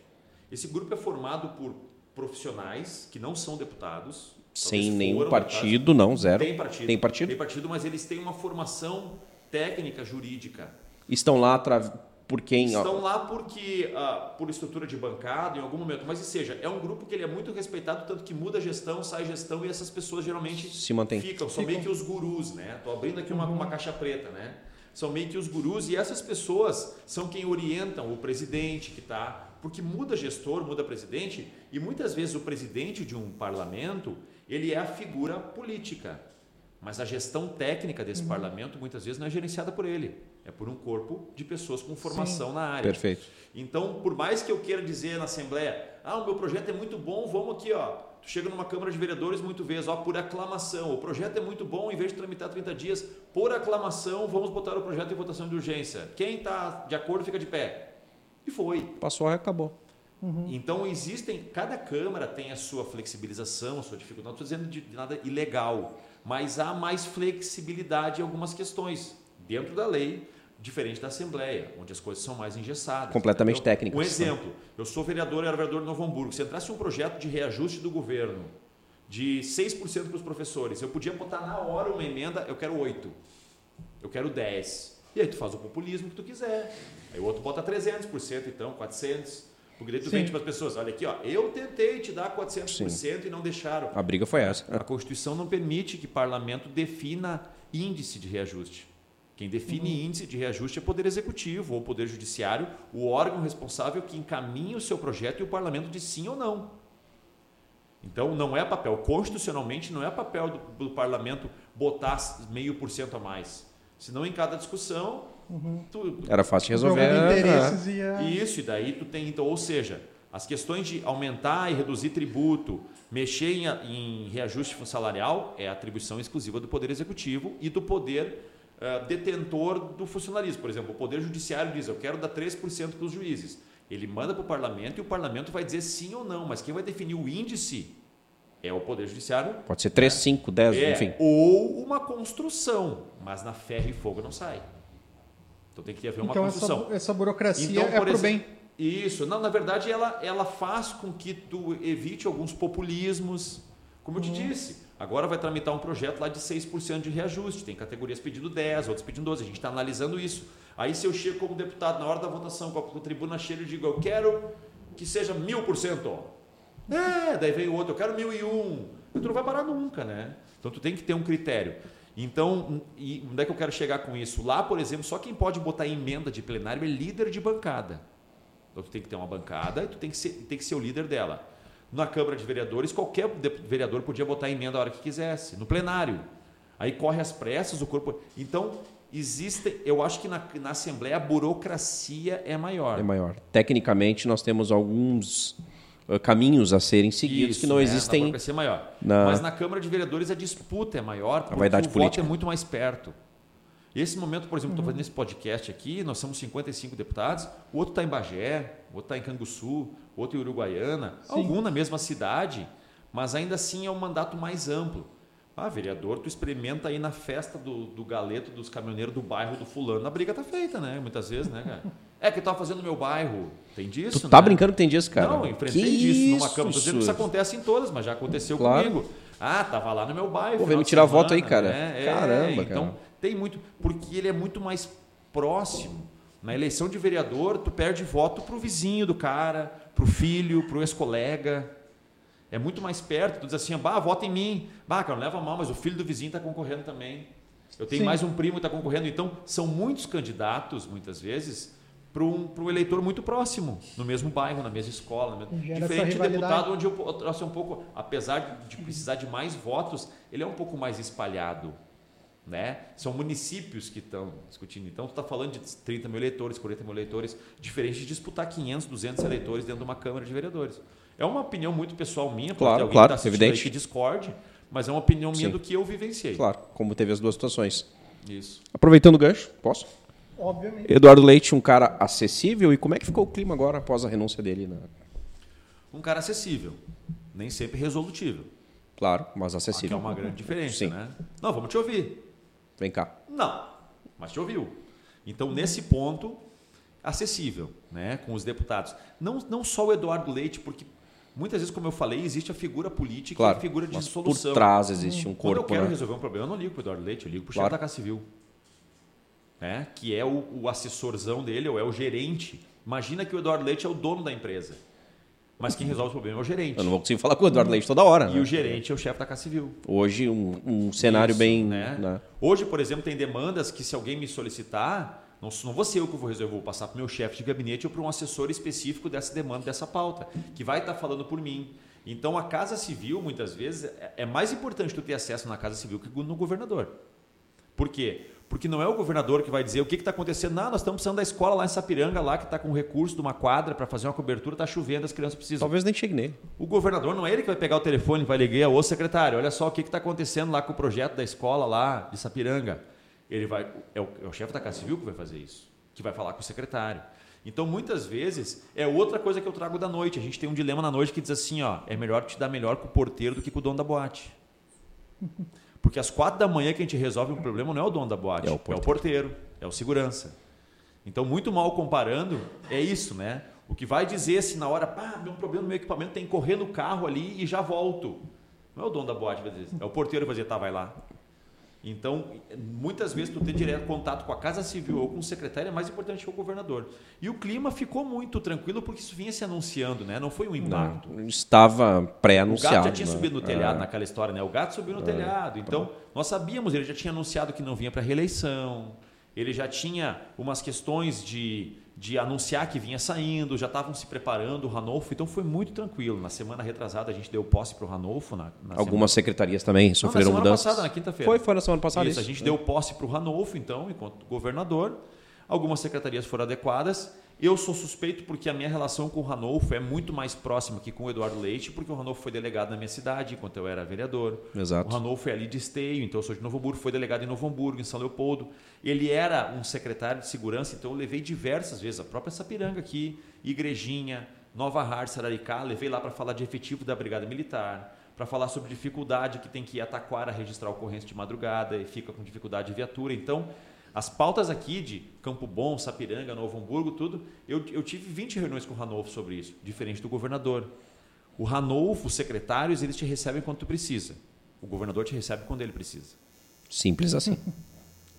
Esse grupo é formado por profissionais que não são deputados. Sem nenhum partido, não, zero. Tem partido. Tem partido? Tem partido, mas eles têm uma formação técnica jurídica. Estão lá atra- por quem? Estão lá porque, uh, por estrutura de bancada, em algum momento. Mas, seja, é um grupo que ele é muito respeitado, tanto que muda a gestão, sai gestão e essas pessoas geralmente Se mantém. ficam. São meio que os gurus, né? Estou abrindo aqui uma, uma caixa preta, né? São meio que os gurus e essas pessoas são quem orientam o presidente que está. Porque muda gestor, muda presidente e muitas vezes o presidente de um parlamento ele é a figura política. Mas a gestão técnica desse Uhum. parlamento muitas vezes não é gerenciada por ele, é por um corpo de pessoas com formação na área. Perfeito. Então, por mais que eu queira dizer na Assembleia, ah, o meu projeto é muito bom, vamos aqui, ó. Tu chega numa Câmara de Vereadores muitas vezes, ó, por aclamação. O projeto é muito bom, em vez de tramitar 30 dias, por aclamação, vamos botar o projeto em votação de urgência. Quem está de acordo fica de pé. E foi. Passou e acabou. Então existem, cada Câmara tem a sua flexibilização, a sua dificuldade. Não estou dizendo de nada ilegal, mas há mais flexibilidade em algumas questões dentro da lei, diferente da Assembleia, onde as coisas são mais engessadas. Completamente entendeu? técnicas. Um exemplo, eu sou vereador e era vereador de Novo Hamburgo. Se entrasse um projeto de reajuste do governo de 6% para os professores, eu podia botar na hora uma emenda, eu quero 8, eu quero 10. E aí tu faz o populismo que tu quiser. Aí o outro bota 300%, então, 400%. Porque daí tu Sim. vende para as pessoas, olha aqui, ó, eu tentei te dar 400% e não deixaram. A briga foi essa. A Constituição não permite que parlamento defina índice de reajuste. Quem define índice de reajuste é o Poder Executivo ou o Poder Judiciário, o órgão responsável que encaminha o seu projeto e o parlamento diz sim ou não. Então, não é papel, constitucionalmente, não é papel do, do parlamento botar meio por cento a mais. Senão, em cada discussão, tu, Era fácil de resolver. Né? interesses e a... isso, e daí tu tem, então, ou seja, as questões de aumentar e reduzir tributo, mexer em, em reajuste salarial é atribuição exclusiva do Poder Executivo e do poder eh, detentor do funcionalismo. Por exemplo, o Poder Judiciário diz, eu quero dar 3% para os juízes. Ele manda para o parlamento e o parlamento vai dizer sim ou não, mas quem vai definir o índice é o Poder Judiciário Pode ser 3, 5, 10, é, enfim. ou uma construção, mas na ferro e fogo não sai. Então tem que haver uma Então construção. essa, essa burocracia Então, é por pro exemplo, bem. Isso, não, na verdade ela, ela faz com que tu evite alguns populismos. Como eu te disse, agora vai tramitar um projeto lá de 6% de reajuste. Tem categorias pedindo 10, outras pedindo 12. A gente está analisando isso. Aí se eu chego como deputado na hora da votação, com a, tribuna cheia, eu digo, eu quero que seja mil por cento. É, daí vem o outro, eu quero mil e um. Tu não vai parar nunca, né? Então tu tem que ter um critério. Então, e onde é que eu quero chegar com isso? Lá, por exemplo, só quem pode botar emenda de plenário é líder de bancada. Então tu tem que ter uma bancada e tu tem que ser, tem que ser o líder dela. Na Câmara de Vereadores, qualquer vereador podia botar emenda a hora que quisesse, no plenário. Aí corre as pressas, o corpo. Então, existe. Eu acho que na, na Assembleia a burocracia é maior. É maior. Tecnicamente, nós temos alguns uh, caminhos a serem seguidos Isso, que não né? existem. Na burocracia é maior. na- Mas na Câmara de Vereadores a disputa é maior porque vaidade o política. voto é muito mais perto. Esse momento, por exemplo, estou fazendo esse podcast aqui, nós somos 55 deputados, o outro está em Bagé, o outro está em Canguçu, o outro em Uruguaiana, algum na mesma cidade, mas ainda assim é um mandato mais amplo. Ah, vereador, tu experimenta aí na festa do, do galeto dos caminhoneiros do bairro do fulano. A briga tá feita, né? Muitas vezes, né, cara? *laughs* É que eu tava fazendo no meu bairro. Tem disso, Tu tá né? brincando que tem disso, cara? Não, eu enfrentei Que disso numa isso, Câmara. Tô dizendo que isso acontece em todas, mas já aconteceu Claro. comigo. Ah, tava lá no meu bairro. Pô, vem me tirar semana, voto aí, cara. né? É, Caramba, Então, cara. Tem muito. Porque ele é muito mais próximo. Na eleição de vereador, tu perde voto pro vizinho do cara, pro filho, pro ex-colega. É muito mais perto. Tu diz assim, bah, vota em mim. Bah, cara, não leva mal, mas o filho do vizinho está concorrendo também. Eu tenho Sim. mais um primo que está concorrendo. Então, são muitos candidatos, muitas vezes, para um, um eleitor muito próximo, no mesmo bairro, na mesma escola. na mesma- Gera essa Diferente de deputado, onde eu posso um pouco, apesar de precisar de mais votos, ele é um pouco mais espalhado. Né? São municípios que estão discutindo. Então, tu está falando de 30 mil eleitores, 40 mil eleitores, diferente de disputar 500, 200 eleitores dentro de uma Câmara de Vereadores. É uma opinião muito pessoal minha, pode Claro, alguém claro, que tá evidente. que discorde, mas é uma opinião minha Sim. do que eu vivenciei. Claro, como teve as duas situações. Isso. Aproveitando o gancho, posso? Obviamente. Eduardo Leite, um cara acessível. E como é que ficou o clima agora após a renúncia dele? Né? Um cara acessível, nem sempre resolutível. Claro, mas Aqui é acessível. uma grande diferença, Sim. né? Não, vamos te ouvir. Vem cá. Não, mas te ouviu. Então, nesse ponto, acessível né, com os deputados. Não, não só o Eduardo Leite, porque muitas vezes, como eu falei, existe a figura política e Claro, a figura de solução. por trás existe um Quando eu corpo, quero né? resolver um problema, eu não ligo para o Eduardo Leite, eu ligo para o Claro. chefe da Casa Civil. né? que é o, o assessorzão dele, ou é o gerente. Imagina que o Eduardo Leite é o dono da empresa. Mas quem resolve o problema é o gerente. Eu não vou conseguir falar com o Eduardo Leite toda hora. E né? o gerente é o chefe da Casa Civil. Hoje, um, um cenário Isso, bem. né? né? Hoje, por exemplo, tem demandas que se alguém me solicitar, não, não vou ser eu que vou resolver, vou passar para o meu chefe de gabinete ou para um assessor específico dessa demanda, dessa pauta, que vai estar falando por mim. Então, a Casa Civil, muitas vezes, é- é mais importante tu ter acesso na Casa Civil que no governador. Por quê? Porque não é o governador que vai dizer o que está acontecendo. Não, nós estamos precisando da escola lá em Sapiranga, lá que está com recurso de uma quadra para fazer uma cobertura, está chovendo, as crianças precisam. Talvez nem chegue nele. O governador não é ele que vai pegar o telefone e vai ligar, ô secretário, olha só o que está acontecendo lá com o projeto da escola lá de Sapiranga. Ele vai, é o, é o chefe da Casa Civil que vai fazer isso, que vai falar com o secretário. Então, muitas vezes, é outra coisa que eu trago da noite. A gente tem um dilema na noite que diz assim, ó, é melhor te dar melhor com o porteiro do que com o dono da boate. Porque às quatro da manhã que a gente resolve um problema não é o dono da boate, É é o o porteiro. porteiro, é o segurança. Então, muito mal comparando, é isso, né? O que vai dizer se na hora, pá, deu um problema no meu equipamento, tem que correr no carro ali e já volto. Não é o dono da boate vai dizer, é o porteiro que vai dizer, tá, vai lá. Então, muitas vezes tu ter direto contato com a Casa Civil ou com o secretário é mais importante que o governador. E o clima ficou muito tranquilo porque isso vinha se anunciando, né? Não foi um impacto. Não, estava O pré-anunciado. gato já tinha né? subido no telhado É. naquela história, né? O gato subiu no telhado. Então, nós sabíamos, ele já tinha anunciado que não vinha para reeleição. Ele já tinha umas questões de, de anunciar que vinha saindo, já estavam se preparando o Ranolfo. Então, foi muito tranquilo. Na semana retrasada, a gente deu posse para o Ranolfo. Na, na Algumas secretarias também semana... sofreram não, na semana mudanças. passada, na quinta-feira. Foi, foi na semana passada. Isso, a gente deu posse para o Ranolfo, então, enquanto governador. Algumas secretarias foram adequadas. Eu sou suspeito porque a minha relação com o Ranolfo é muito mais próxima que com o Eduardo Leite, porque o Ranolfo foi delegado na minha cidade enquanto eu era vereador. Exato. O Ranolfo é ali de esteio, então eu sou de Novo Hamburgo, foi delegado em Novo Hamburgo, em São Leopoldo. Ele era um secretário de segurança, então eu levei diversas vezes, a própria Sapiranga aqui, Igrejinha, Nova Hard, Sararicá, levei lá para falar de efetivo da Brigada Militar, para falar sobre dificuldade que tem que ir a Taquara registrar ocorrência de madrugada e fica com dificuldade de viatura. Então, as pautas aqui de Campo Bom, Sapiranga, Novo Hamburgo, tudo, eu, eu tive 20 reuniões com o Ranolfo sobre isso, diferente do governador. O Ranolfo, os secretários, eles te recebem quando tu precisa. O governador te recebe quando ele precisa. Simples assim.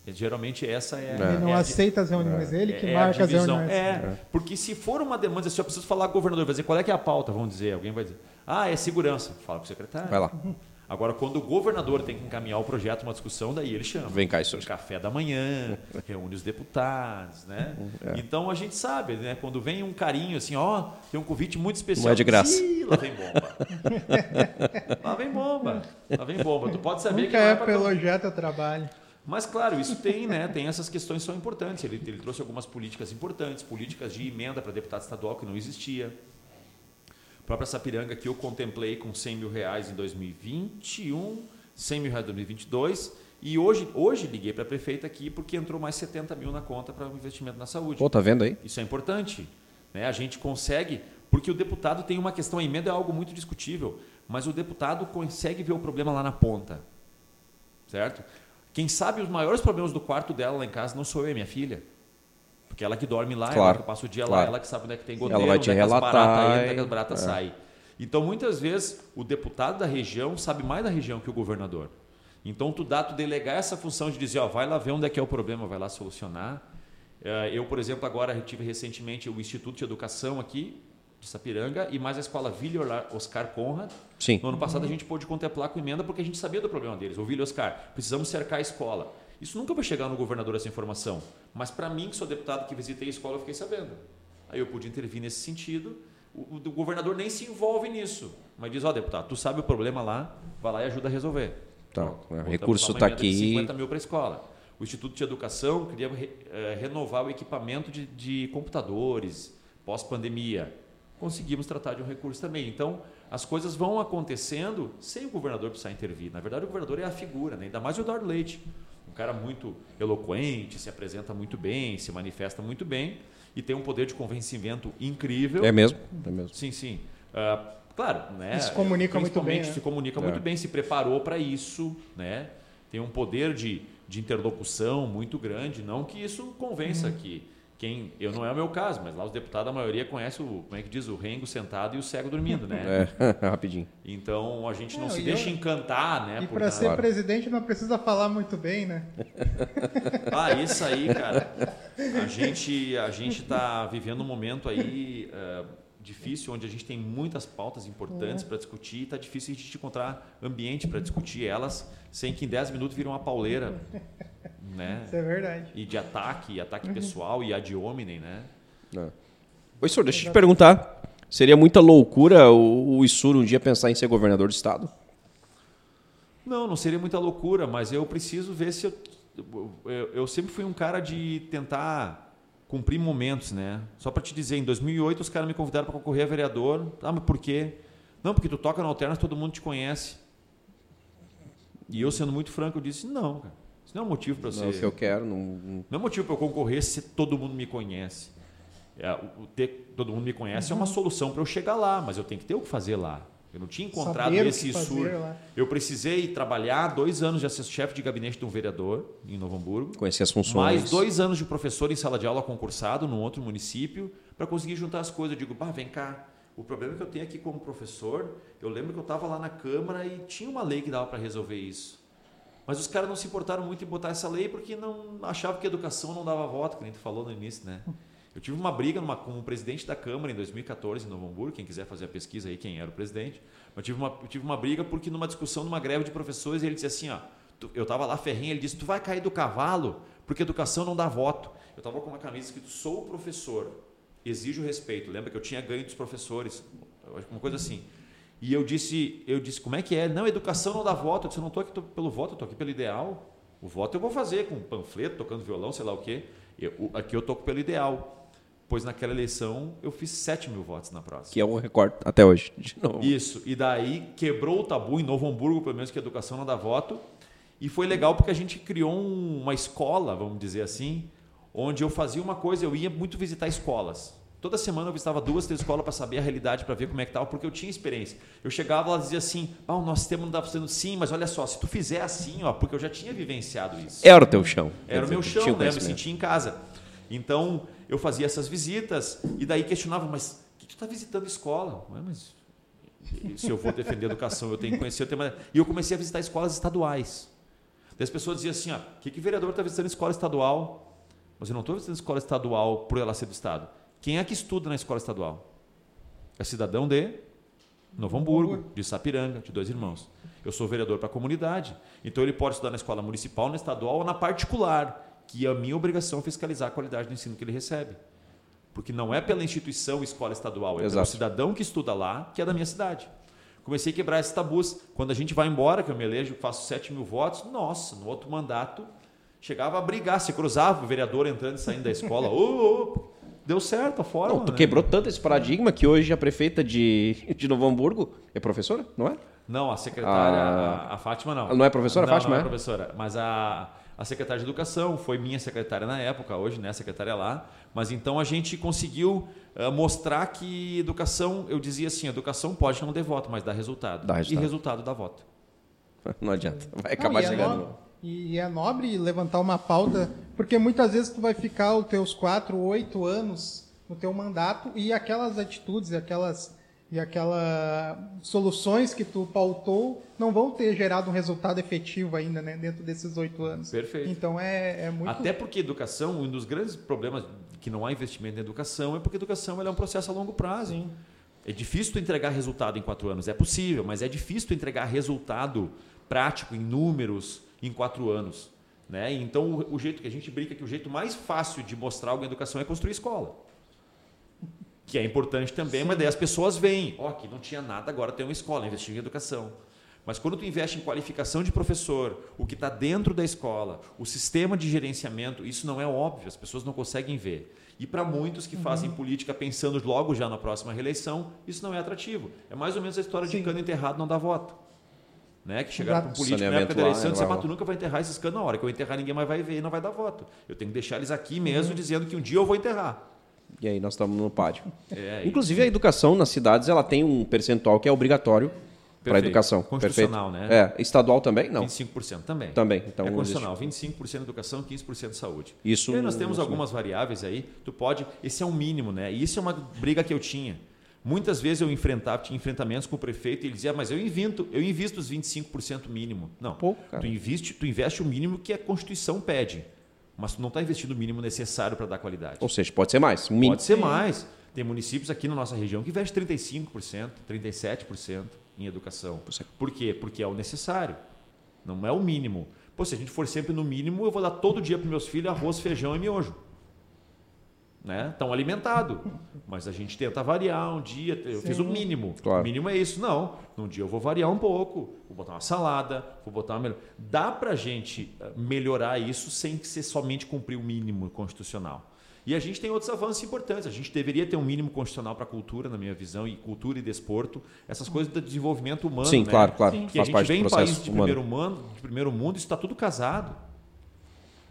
E, geralmente essa é, Ele não é a di- aceita as reuniões, ele que é a marca as reuniões. É, porque se for uma demanda, se eu preciso falar com o governador, vai dizer qual é que é a pauta, vamos dizer, alguém vai dizer, ah, é segurança, fala com o secretário. Vai lá. Agora, quando o governador tem que encaminhar o projeto, uma discussão, daí ele chama. Vem cá, senhor. Café da manhã, *laughs* reúne os deputados, né? É. Então a gente sabe, né? Quando vem um carinho assim, ó, tem um convite muito especial. Não é de graça. Ih, lá vem bomba. *laughs* lá vem bomba. Lá vem bomba. Tu pode saber que Nunca não é é pra elogiar teu trabalho. mas, claro, isso tem, né? Tem essas questões que são importantes. Ele, ele trouxe algumas políticas importantes, políticas de emenda para deputado estadual que não existia. A própria Sapiranga que eu contemplei com 100 mil reais em 2021, 100 mil reais em 2022. E hoje, hoje liguei para a prefeita aqui porque entrou mais 70 mil na conta para o investimento na saúde. Pô, tá vendo aí? Isso é importante. Né? A gente consegue, porque o deputado tem uma questão, a emenda é algo muito discutível, mas o deputado consegue ver o problema lá na ponta. Certo? Quem sabe os maiores problemas do quarto dela lá em casa não sou eu, é minha filha. Porque ela que dorme lá, Claro, ela que passa o dia lá, claro. ela que sabe onde é que tem goteiro, Ela vai te onde é que as baratas entram, e- onde é as baratas é. saem. Então, muitas vezes, o deputado da região sabe mais da região que o governador. Então, tu dá, tu delegar essa função de dizer, ó, vai lá ver onde é que é o problema, vai lá solucionar. Eh, Eu, por exemplo, agora tive recentemente o Instituto de Educação aqui, de Sapiranga, e mais a escola Vila Oscar Conrad. Sim. No ano passado a gente pôde contemplar com emenda porque a gente sabia do problema deles. Ô, Vila Oscar, precisamos cercar a escola. Isso nunca vai chegar no governador essa informação. Mas para mim, que sou deputado que visitei a escola, eu fiquei sabendo. Aí eu pude intervir nesse sentido. O, o governador nem se envolve nisso. Mas diz, ó, deputado, tu sabe o problema lá, vai lá e ajuda a resolver. Tá, Pronto. o recurso tá de aqui. 50 mil para a escola. O Instituto de Educação queria re- eh, renovar o equipamento de, de computadores pós-pandemia. Conseguimos tratar de um recurso também. Então, as coisas vão acontecendo sem o governador precisar intervir. Na verdade, o governador é a figura, né? ainda mais o Eduardo Leite. Um cara muito eloquente, se apresenta muito bem, se manifesta muito bem e tem um poder de convencimento incrível. É mesmo? É mesmo. Sim, sim. Ah, claro, né? E se comunica muito bem, né? Se comunica É. muito bem, se preparou para isso, né? Tem um poder de, de interlocução muito grande. Não que isso convença Uhum. que, quem eu não é o meu caso, mas lá os deputados a maioria conhece o como é que diz o rengo sentado e o cego dormindo, né? É, *laughs* rapidinho. Então a gente não, Não, se e deixa eu- encantar, né? E para ser presidente não precisa falar muito bem, né? *laughs* Ah, isso aí, cara. A gente a gente está vivendo um momento aí eh, difícil, onde a gente tem muitas pautas importantes para discutir. e Está difícil a gente encontrar ambiente para discutir elas sem que em 10 minutos vire uma pauleira, *laughs* né? Isso é verdade. E de ataque, e ataque pessoal e ad hominem, né? Não. Oi, senhor, deixa eu te perguntar. Seria muita loucura o, o Isuro um dia pensar em ser governador do estado? Não, não seria muita loucura, mas eu preciso ver se eu, eu, eu sempre fui um cara de tentar cumprir momentos, né? Só para te dizer, em 2008 os caras me convidaram para concorrer a vereador. Ah, mas por quê? Não, porque tu toca na Alternas, todo mundo te conhece. E eu, sendo muito franco, eu disse: não, cara. Isso não é um motivo para Não é o ser. que eu quero. Não, não- Não é motivo para eu concorrer se todo mundo me conhece. É, o, ter todo mundo me conhece é Uhum. uma solução para eu chegar lá, mas eu tenho que ter o que fazer lá. Eu não tinha encontrado Saber esse que fazer sur. lá. Eu precisei trabalhar dois anos de assistente chefe de gabinete de um vereador em Novo Hamburgo, conhecer as funções. mais dois anos de professor em sala de aula concursado num outro município para conseguir juntar as coisas. Eu digo, bah, vem cá. O problema que eu tenho aqui como professor, eu lembro que eu estava lá na Câmara e tinha uma lei que dava para resolver isso. Mas os caras não se importaram muito em botar essa lei porque não achavam que educação não dava voto, que nem tu falou no início, né? Eu tive uma briga numa, com o presidente da Câmara em 2014 em Novo Hamburgo, quem quiser fazer a pesquisa aí, quem era o presidente. Eu tive uma, eu tive uma briga porque numa discussão, numa greve de professores, ele disse assim, ó, tu- eu estava lá ferrinho, ele disse, tu vai cair do cavalo porque educação não dá voto. Eu estava com uma camisa escrito, sou professor, exijo respeito. Lembra que eu tinha ganho dos professores, uma coisa assim. E eu disse, eu disse, como é que é? Não, educação não dá voto. Eu disse, eu não estou aqui pelo voto, eu estou aqui pelo ideal. O voto eu vou fazer com panfleto, tocando violão, sei lá o quê. Eu- aqui eu estou pelo ideal. Pois naquela eleição eu fiz 7 mil votos na próxima. Que é o recorde até hoje. *laughs* De novo. Isso. E daí quebrou o tabu em Novo Hamburgo, pelo menos que a educação não dá voto. E foi legal porque a gente criou um- uma escola, vamos dizer assim, onde eu fazia uma coisa, eu ia muito visitar escolas. Toda semana eu visitava duas, três escolas para saber a realidade, para ver como é que estava, porque eu tinha experiência. Eu chegava lá e dizia assim, ah, o nosso sistema não está funcionando sim, mas olha só, se tu fizer assim, ó, porque eu já tinha vivenciado isso. Era o teu chão. Era o meu chão, né? Eu me sentia em casa. Então, eu fazia essas visitas e daí questionava, mas o que tu está visitando escola? Ué, mas se eu vou defender a educação, eu tenho que conhecer o tema. E eu comecei a visitar escolas estaduais. Daí as pessoas diziam assim, ó, o que, que vereador está visitando escola estadual? Mas eu não estou visitando escola estadual por ela ser do Estado. Quem é que estuda na escola estadual? É cidadão de Novo Hamburgo, de Sapiranga, de dois irmãos. Eu sou vereador para a comunidade. Então ele pode estudar na escola municipal, na estadual ou na particular, que é a minha obrigação fiscalizar a qualidade do ensino que ele recebe. Porque não é pela instituição escola estadual, é pelo Exato. cidadão que estuda lá, que é da minha cidade. Comecei a quebrar esses tabus. Quando a gente vai embora, que eu me elejo, faço 7 mil votos, nossa, no outro mandato, chegava a brigar, se cruzava o vereador entrando e saindo da escola. *laughs* Ô, ô, deu certo a forma. Não, tu né? quebrou tanto esse paradigma que hoje a prefeita de, de Novo Hamburgo é professora, não é? Não, a secretária, Ah. a, a Fátima não. Não é professora, não, Fátima, Não é é? professora, mas a, a secretária de Educação foi minha secretária na época, hoje, né, a secretária lá. Mas então a gente conseguiu ah, mostrar que educação, eu dizia assim, educação pode não ter voto, mas dá resultado. Dá resultado. E resultado dá voto. *laughs* Não adianta. Vai Não, acabar e é chegando. nobre- E é nobre levantar uma pauta, porque muitas vezes tu vai ficar os teus quatro, oito anos no teu mandato e aquelas atitudes, aquelas e aquelas soluções que tu pautou não vão ter gerado um resultado efetivo ainda, né, dentro desses oito anos. Perfeito. Então é, é muito. Até porque educação, um dos grandes problemas que não há investimento em educação é porque educação é um processo a longo prazo. Sim. É difícil tu entregar resultado em quatro anos. É possível, mas é difícil tu entregar resultado prático em números em quatro anos. Né? Então, o, o jeito que a gente brinca é que o jeito mais fácil de mostrar algo em educação é construir escola. Que é importante também, mas daí as pessoas veem, ó, aqui não tinha nada, agora tem uma escola, investir em educação. Mas quando tu investe em qualificação de professor, o que está dentro da escola, o sistema de gerenciamento, isso não é óbvio, as pessoas não conseguem ver. E para muitos que fazem política pensando logo já na próxima reeleição, isso não é atrativo. É mais ou menos a história de Sim. cano enterrado não dá voto. Né? Que chegaram para um político na época da eleição e disseram, mas tu nunca vai enterrar esses canos na hora que eu enterrar ninguém mais vai ver e não vai dar voto. Eu tenho que deixar eles aqui mesmo dizendo que um dia eu vou enterrar. E aí nós estamos no pátio. É, Inclusive a educação nas cidades ela tem um percentual que é obrigatório para a educação. Constitucional, Perfeito. né? É, estadual também? Não. 25% também. Também. Então, é constitucional, 25% educação, 15% saúde. Isso. E aí nós temos algumas variáveis aí, tu pode, esse é um mínimo, né? E isso é uma briga que eu tinha. Muitas vezes eu enfrentava, tinha enfrentamentos com o prefeito e ele dizia, mas eu invisto, eu invisto os 25% mínimo. Não, Pouco, cara. tu, investe, tu investe o mínimo que a Constituição pede, mas tu não está investindo o mínimo necessário para dar qualidade. Ou seja, pode ser mais. Um pode ser mais. Tem municípios aqui na nossa região que investem 35%, 37% em educação. Por quê? Porque é o necessário, não é o mínimo. Pô, se a gente for sempre no mínimo, eu vou dar todo dia para meus filhos arroz, feijão e miojo né? Estão alimentados. Mas a gente tenta variar um dia. Eu Sim. fiz o mínimo. Claro. O mínimo é isso. Não. Num dia eu vou variar um pouco. Vou botar uma salada, vou botar uma. Dá para a gente eh, melhorar isso sem ser somente cumprir o mínimo constitucional. E a gente tem outros avanços importantes. A gente deveria ter um mínimo constitucional para a cultura, na minha visão, e cultura e desporto, essas coisas do desenvolvimento humano. Sim, né? claro, claro. Sim. Que Faz a gente vem em países de primeiro, mundo, de primeiro mundo, isso está tudo casado.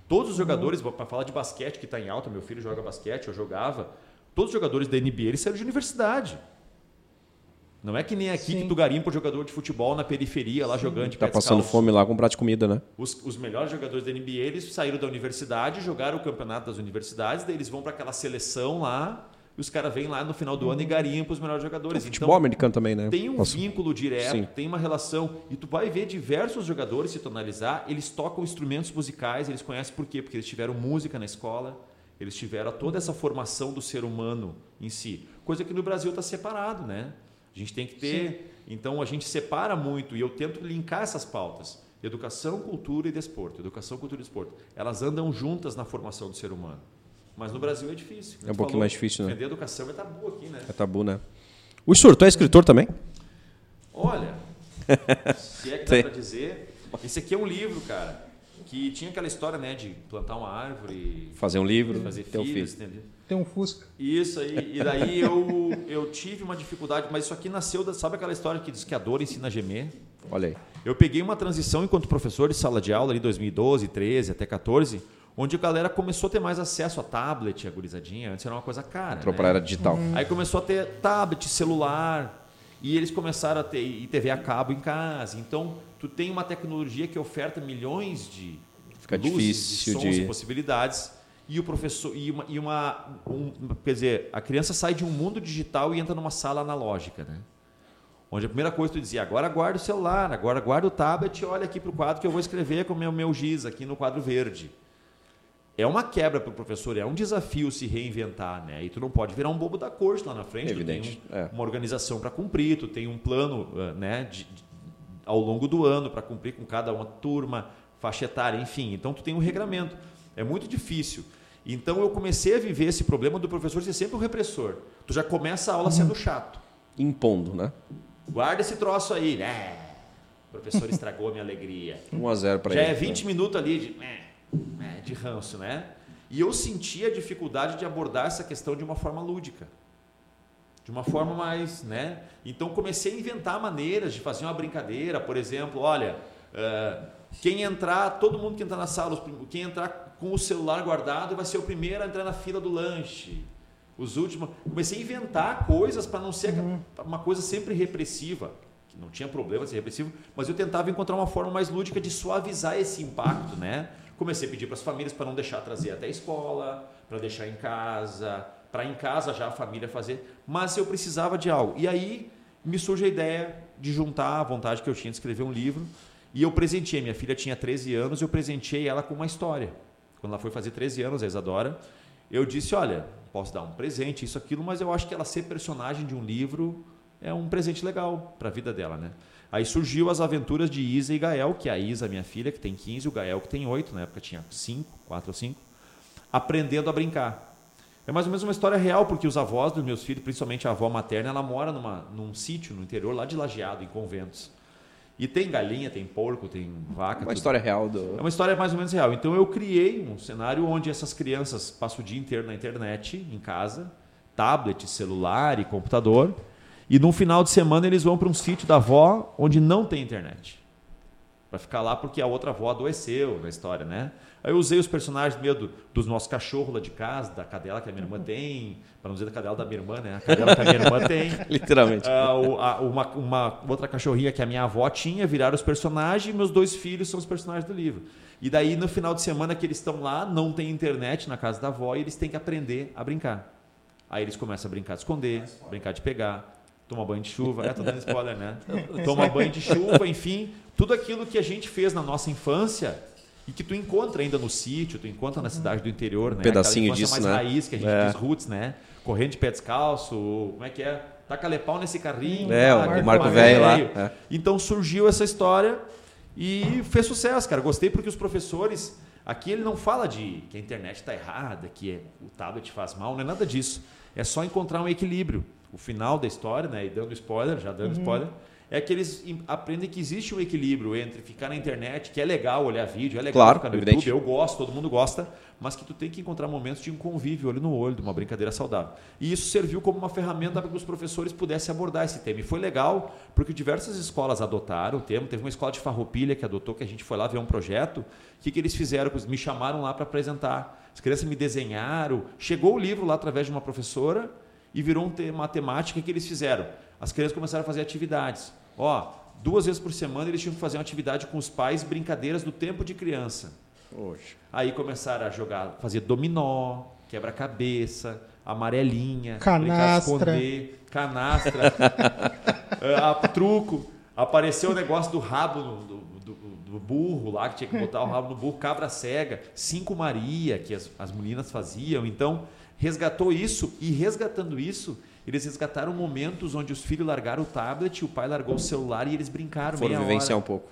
Todos os jogadores, para falar de basquete que está em alta, meu filho joga basquete, eu jogava. Todos os jogadores da NBA eles saíram de universidade. Não é que nem aqui Sim. que tu garimpa o jogador de futebol na periferia, lá Sim. jogando de Tá passando fome lá comprar de comida, né? Os, os, melhores jogadores da NBA, eles saíram da universidade, jogaram o campeonato das universidades, daí eles vão para aquela seleção lá, e os caras vêm lá no final do ano e uhum. garimpam os melhores jogadores. O futebol então, americano também, né? Tem um Posso... vínculo direto, Sim. tem uma relação. E tu vai ver diversos jogadores, se tu analisar, eles tocam instrumentos musicais, eles conhecem por quê? Porque eles tiveram música na escola, eles tiveram toda essa formação do ser humano em si. Coisa que no Brasil está separado, né? A gente tem que ter. Sim. Então a gente separa muito e eu tento linkar essas pautas. Educação, cultura e desporto. Educação, cultura e desporto. Elas andam juntas na formação do ser humano. Mas no Brasil é difícil. É um pouquinho mais difícil, né? Defender educação é tabu aqui, né? É tabu, né? O senhor, tu é escritor também? Olha, *laughs* se é que dá para dizer, esse aqui é um livro, cara, que tinha aquela história, né, de plantar uma árvore, fazer um livro, fazer ter filhos, um filho. Tem um Fusca. Isso aí, e daí *laughs* eu eu tive uma dificuldade, mas isso aqui nasceu da, sabe aquela história que diz que a dor ensina a gemer? Olha aí. Eu peguei uma transição enquanto professor de sala de aula ali 2012, 13 até 14 onde a galera começou a ter mais acesso a tablet, a gurizadinha. Antes era uma coisa cara. Entrou né? para era digital. Uhum. Aí começou a ter tablet, celular, e eles começaram a ter e TV a cabo em casa. Então, tu tem uma tecnologia que oferta milhões de Fica luzes, difícil de sons de... e possibilidades. E o professor e uma, e uma um, quer dizer, a criança sai de um mundo digital e entra numa sala analógica, né? Onde a primeira coisa tu dizia, agora guarda o celular, agora guarda o tablet e olha aqui para o quadro que eu vou escrever com o meu, meu giz aqui no quadro verde é uma quebra para o professor, é um desafio se reinventar, né? E tu não pode virar um bobo da corte lá na frente. Evidente. Tu tem um, é. uma organização para cumprir, tu tem um plano, eh, né, de, de, ao longo do ano para cumprir com cada uma turma, faixa etária, enfim. Então tu tem um regramento. É muito difícil. Então eu comecei a viver esse problema do professor ser sempre o repressor. Tu já começa a aula sendo chato. Impondo, né? Guarda esse troço aí, né? O professor estragou a minha alegria. 1 a 0 para ele. Já é 20 né? minutos ali de né, de ranço, né? E eu senti a dificuldade de abordar essa questão de uma forma lúdica, de uma forma mais, né? Então comecei a inventar maneiras de fazer uma brincadeira, por exemplo, olha, uh, quem entrar, todo mundo que entrar na sala, quem entrar com o celular guardado vai ser o primeiro a entrar na fila do lanche. Os últimos, comecei a inventar coisas para não ser uhum. uma coisa sempre repressiva que não tinha problema de ser repressivo, mas eu tentava encontrar uma forma mais lúdica de suavizar esse impacto, né? Comecei a pedir para as famílias para não deixar trazer até a escola, para deixar em casa, para em casa já a família fazer, mas eu precisava de algo. E aí me surge a ideia de juntar a vontade que eu tinha de escrever um livro, e eu presenteei, minha filha tinha 13 anos, eu presenteei ela com uma história. Quando ela foi fazer 13 anos, a Isadora, eu disse, olha, posso dar um presente, isso, aquilo, mas eu acho que ela ser personagem de um livro é um presente legal para a vida dela, né? Aí surgiu as aventuras de Isa e Gael, que é a Isa, minha filha, que tem 15, o Gael, que tem 8, na época tinha 5, 4 ou 5, aprendendo a brincar. É mais ou menos uma história real, porque os avós dos meus filhos, principalmente a avó materna, ela mora numa, num sítio no interior, lá de Lajeado, em conventos. E tem galinha, tem porco, tem vaca. Uma tudo. história real. Do... É uma história mais ou menos real. Então eu criei um cenário onde essas crianças passam o dia inteiro na internet, em casa, tablet, celular e computador e no final de semana eles vão para um sítio da avó onde não tem internet. Para ficar lá porque a outra avó adoeceu na história, né? Aí eu usei os personagens meio do, dos nossos cachorros lá de casa, da cadela que a minha irmã tem, para não dizer da cadela da minha irmã, né? A cadela que a minha irmã tem. *laughs* Literalmente. Uh, a, uma, uma, outra cachorrinha que a minha avó tinha, viraram os personagens e meus dois filhos são os personagens do livro. E daí no final de semana que eles estão lá, não tem internet na casa da avó e eles têm que aprender a brincar. Aí eles começam a brincar de esconder, brincar de pegar, toma banho de chuva, é, tô dando spoiler, né? *laughs* Toma banho de chuva, enfim, tudo aquilo que a gente fez na nossa infância e que tu encontra ainda no sítio, tu encontra na cidade do interior, né? Um pedacinho disso, mais né? raiz que a gente É. diz roots, né? Correndo de pé descalço, como é que é? Taca lepau nesse carrinho. É, tá? o Marco Marco Velho lá, é. Então surgiu essa história e fez sucesso, cara. Gostei porque os professores aqui ele não fala de que a internet está errada, que é- o tablet faz mal, não é nada disso. É só encontrar um equilíbrio. O final da história, né, e dando spoiler, já dando spoiler, é que eles aprendem que existe um equilíbrio entre ficar na internet, que é legal olhar vídeo, é legal Claro, ficar no evidente. YouTube, eu gosto, todo mundo gosta, mas que tu tem que encontrar momentos de um convívio olho no olho, de uma brincadeira saudável. E isso serviu como uma ferramenta para que os professores pudessem abordar esse tema. E foi legal, porque diversas escolas adotaram o tema. Teve uma escola de Farroupilha que adotou, que a gente foi lá ver um projeto. O que, que eles fizeram? Me chamaram lá para apresentar. As crianças me desenharam. Chegou o livro lá através de uma professora e virou um tema, uma temática que eles fizeram. As crianças começaram a fazer atividades. Ó, duas vezes por semana eles tinham que fazer uma atividade com os pais, brincadeiras do tempo de criança. Oxe. Aí começaram a jogar, fazer dominó, quebra-cabeça, amarelinha, Canastra. brincar de esconder, canastra, *laughs* ah, truco. Apareceu o negócio do rabo no- do, do- do burro lá, que tinha que botar o rabo no burro, cabra cega, cinco Maria, que as, as meninas faziam. Então, resgatou isso e resgatando isso, eles resgataram momentos onde os filhos largaram o tablet, o pai largou o celular e eles brincaram Foram meia vivenciar hora um pouco.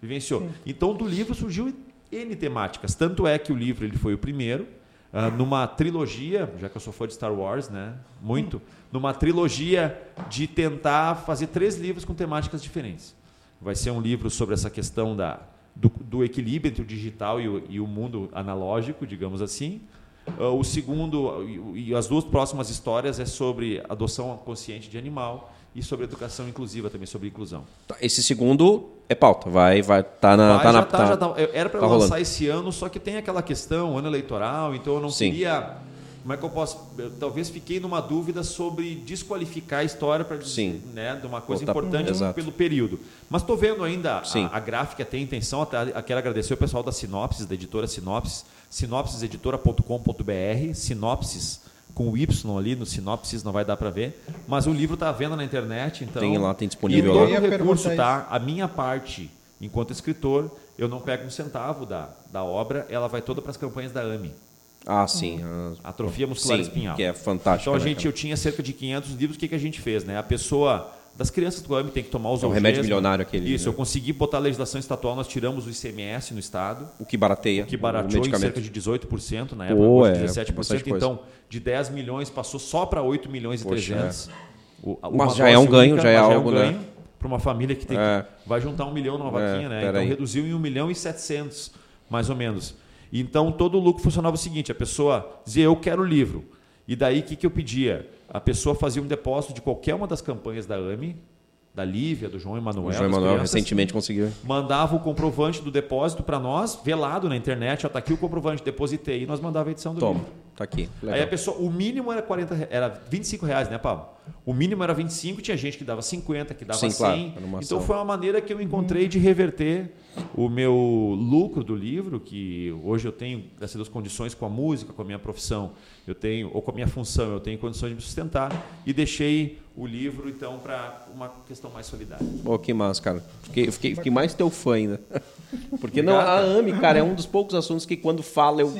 vivenciou. Então do livro surgiu N temáticas. Tanto é que o livro ele foi o primeiro, ah, numa trilogia, já que eu sou fã de Star Wars, né? Muito, numa trilogia de tentar fazer três livros com temáticas diferentes. Vai ser um livro sobre essa questão da, do, do equilíbrio entre o digital e o, e o mundo analógico, digamos assim. Ah, o segundo e as duas próximas histórias é sobre adoção consciente de animal e sobre educação inclusiva também sobre inclusão. Tá, Esse segundo é pauta, vai vai tá na Vai, tá na tá, tá- tá. Eu- Era para tá lançar rolando. esse ano, só que tem aquela questão, ano eleitoral, então eu não Sim. queria. Como é que eu posso. eu talvez fiquei numa dúvida sobre desqualificar a história para Sim. né, de uma coisa Voltar- importante Exato. pelo período. Mas estou vendo ainda Sim. a, a gráfica tem intenção, até quero agradecer o pessoal da Sinopses, da editora Sinopses, sinopseseditora.com.br, Sinopses com o Y ali no Sinopses, não vai dar para ver, mas o livro está à venda na internet, então Tem lá, tem disponível e lá. todo o recurso, perguntar tá? A minha parte, enquanto escritor, eu não pego um centavo da, da obra, ela vai toda para as campanhas da AMI. Ah, sim. ah, Atrofia muscular sim, espinhal. Que é fantástico. Então a né, gente, cara? eu tinha cerca de 500 livros, o que, que a gente fez, né? A pessoa das crianças do AMI tem que tomar os É o remédio milionário aquele, Isso, né? eu consegui botar a legislação estatual, nós tiramos o ICMS no estado, O que barateia. que o barateou em medicamento. cerca de 18% na época, Pô, hoje é, 17%. bastante coisa. Então, de 10 milhões passou só para 8 milhões e Poxa, 300. O- Mas já é um ganho, já é algo, né? ganho para uma família que, tem É. que vai juntar um milhão numa É, vaquinha, né? Então aí. reduziu em 1 milhão e 700, mais ou menos. Então todo o lucro funcionava o seguinte: a pessoa dizia, eu quero o livro. E daí o que, que eu pedia? A pessoa fazia um depósito de qualquer uma das campanhas da AMI, da Lívia, do João Emanuel. O João Emanuel crianças, recentemente conseguiu. mandava o comprovante do depósito para nós, velado na internet, ó, tá aqui o comprovante, depositei, e nós mandava a edição do Toma, livro. tá aqui. Aí Legal. a pessoa, o mínimo era 40, re- era 25 reais, né, Pablo? O mínimo era 25, tinha gente que dava 50, que dava Sim, 100. claro, então ação. foi uma maneira que eu encontrei de reverter o meu lucro do livro, que hoje eu tenho, a Deus, condições com a música, com a minha profissão, eu tenho, ou com a minha função, eu tenho condições de me sustentar, e deixei o livro, então, para uma questão mais solidária. Pô, que massa, cara. Fiquei, fiquei, fiquei mais teu fã ainda. *laughs* Porque não, a AMI, cara, é um dos poucos assuntos que quando fala eu.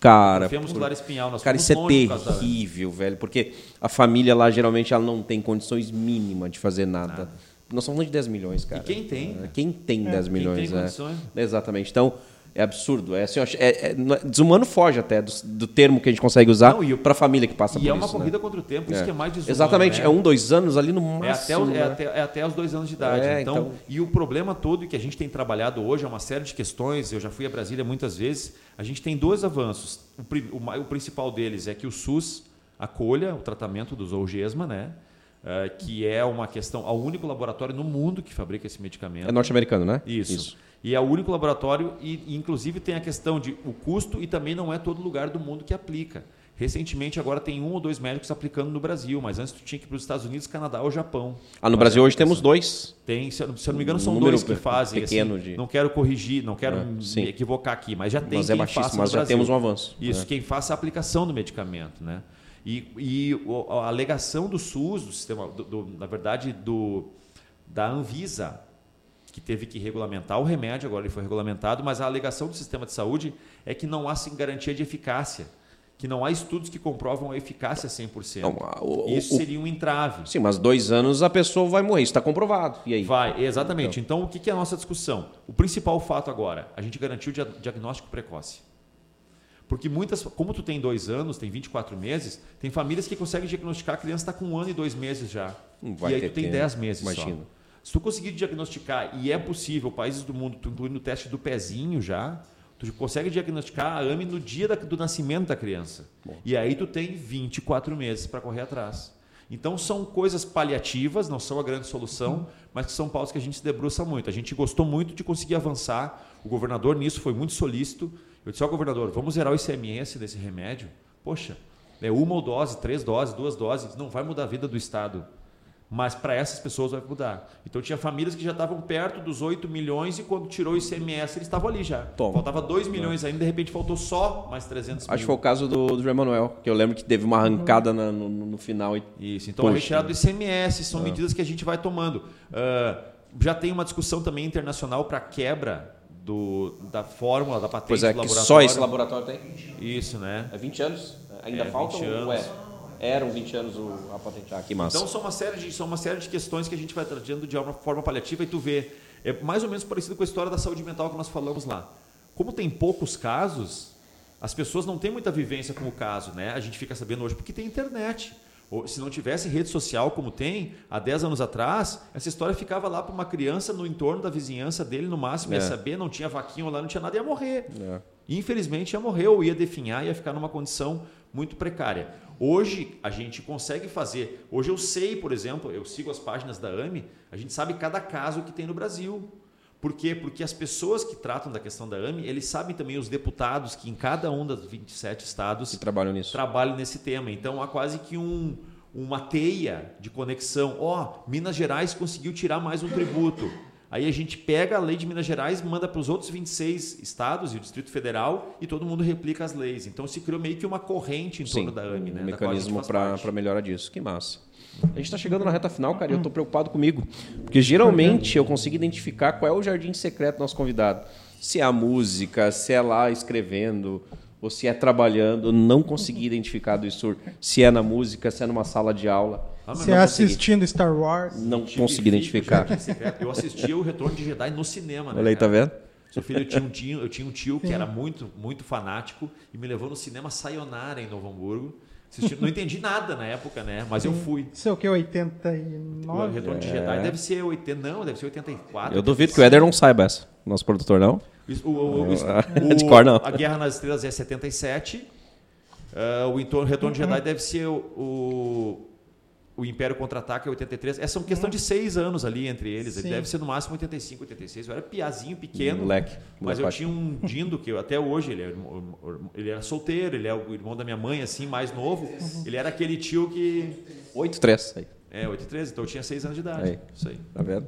Cara, Atrofia muscular espinhal, nós cara, isso é por da- terrível, velho. Porque a família lá geralmente ela não tem condições mínimas de fazer nada. Nós estamos falando de 10 milhões, cara. quem tem, É, né? Quem tem 10 quem milhões, tem é. condições. Exatamente. Então, é absurdo. É, assim, é- é- é- desumano foge até do, do termo que a gente consegue usar e para a família que passa E por é uma isso, né? corrida contra o tempo, isso que é mais desumano. Exatamente, né? é um, dois anos ali no É até, máximo. é, né? até, é até os dois anos de idade. É, então, então- E o problema todo que a gente tem trabalhado hoje é uma série de questões. Eu já fui a Brasília muitas vezes. A gente tem dois avanços. O, o o principal deles é que o SUS acolha o tratamento do Zolgesma, né? Eh, que é uma questão, é o único laboratório no mundo que fabrica esse medicamento. É norte-americano, né? Isso. E é o único laboratório, e, e inclusive tem a questão de o custo, e também não é todo lugar do mundo que aplica. Recentemente, agora tem um ou dois médicos aplicando no Brasil, mas antes tu tinha que ir para os Estados Unidos, Canadá ou Japão. Ah, no Brasil hoje temos dois. Tem, se eu, não me engano, são Um número dois que fazem. pequeno assim, de- Não quero corrigir, não quero É, me equivocar aqui, mas já tem Mas é quem baixíssimo, mas já Brasil. temos um avanço. Isso, É. quem faça a aplicação do medicamento, né? E, e a alegação do SUS, do sistema, do- do- na verdade, do, da Anvisa, que teve que regulamentar o remédio, agora ele foi regulamentado, mas a alegação do sistema de saúde é que não há garantia de eficácia, que não há estudos que comprovam a eficácia 100%. Não, o- Isso o- seria um entrave. Sim, mas dois anos a pessoa vai morrer. Isso está comprovado. E aí? Vai, exatamente. Então, o que que é a nossa discussão? O principal fato agora, a gente garantiu o dia- diagnóstico precoce. Porque muitas, como tu tem dois anos, tem 24 meses, tem famílias que conseguem diagnosticar a criança está com um ano e dois meses já. Não vai e aí ter tu tem tempo, 10 meses imagina. só. Se tu conseguir diagnosticar, e é possível, países do mundo, tu incluindo o teste do pezinho já, tu consegue diagnosticar a AME no dia da- do nascimento da criança. E aí tu tem 24 meses para correr atrás. Então são coisas paliativas, não são a grande solução, mas que são pautas que a gente se debruça muito. A gente gostou muito de conseguir avançar. O governador nisso foi muito solícito. Eu disse, ó governador, vamos zerar o ICMS desse remédio? Poxa, é uma ou dose, três doses, duas doses, não vai mudar a vida do Estado. Mas para essas pessoas vai mudar. Então tinha famílias que já estavam perto dos 8 milhões e quando tirou o ICMS eles estavam ali já. Toma. Faltava 2 milhões ainda, de repente faltou só mais 300 Acho que mil. foi o caso do, do Emanuel, que eu lembro que teve uma arrancada na- no, no- final. E... Isso, então a Poxa. retirada do ICMS são medidas que a gente vai tomando. Ah, já tem uma discussão também internacional para quebra do, da fórmula, da patente Pois é, do que laboratório. só esse laboratório tem. Isso, né? É 20 anos? Ainda É, faltam? 20 anos. Ué, eram 20 anos o, a patentear. Que massa. Então são uma série de são uma série de questões que a gente vai trazendo de uma forma paliativa e tu vê é mais ou menos parecido com a história da saúde mental que nós falamos lá. Como tem poucos casos, as pessoas não têm muita vivência com o caso, né? A gente fica sabendo hoje porque tem internet. Ou, se não tivesse rede social como tem, há 10 anos atrás, essa história ficava lá para uma criança no entorno da vizinhança dele, no máximo, ia É. saber, não tinha vaquinha lá, não tinha nada, ia morrer. É. Infelizmente ia morrer ou ia definhar, ia ficar numa condição muito precária. Hoje a gente consegue fazer. Hoje eu sei, por exemplo, eu sigo as páginas da AME, a gente sabe cada caso que tem no Brasil. Por quê? Porque as pessoas que tratam da questão da AME, eles sabem também os deputados que em cada um dos 27 estados Que trabalham nisso. trabalham nesse tema. Então há quase que um, uma teia de conexão. Ó, Minas Gerais conseguiu tirar mais um tributo. Aí a gente pega a lei de Minas Gerais, manda para os outros 26 estados e o Distrito Federal e todo mundo replica as leis. Então se criou meio que uma corrente em torno da AME, um né? a gente mecanismo para melhora disso. Que massa. A gente está chegando na reta final, cara, e eu estou preocupado comigo. Porque geralmente eu consigo identificar qual é o jardim secreto do nosso convidado. Se é a música, se é lá escrevendo, ou se é trabalhando. Eu não consegui identificar do Isur. Se é na música, se é numa sala de aula. Ah, não consegui. assistindo Star Wars. Não tive consegui identificar. secreto. Eu assistia o Retorno de Jedi no cinema, né? Olha aí, tá vendo? Seu filho, eu tinha um tio, eu tinha um tio que era muito, muito fanático e me levou no cinema Sayonara em Novo Hamburgo. Assisti- não entendi nada na época, né? Mas eu fui. Isso é o que? O 89? Retorno de Jedi deve ser 80, não, deve ser 84. Eu duvido que o Éder não saiba essa. Nosso produtor não. O, o, o. *laughs* A Guerra nas Estrelas é 77. Ah, o entorno, Retorno de Jedi deve ser o, o, o Império Contra-Ataque é 83. É, são questão de seis anos ali entre eles. Ele Sim. deve ser no máximo 85, 86. Eu era piazinho, pequeno. Moleque. Mas eu moleque. tinha um Dindo, que eu, até hoje, ele, é irmão- ele era solteiro, ele é o irmão da minha mãe, assim, mais novo. Ele era aquele tio que. 8-3. Aí. É, 8 e 13, então eu tinha 6 anos de idade. Aí. Isso aí. Tá vendo?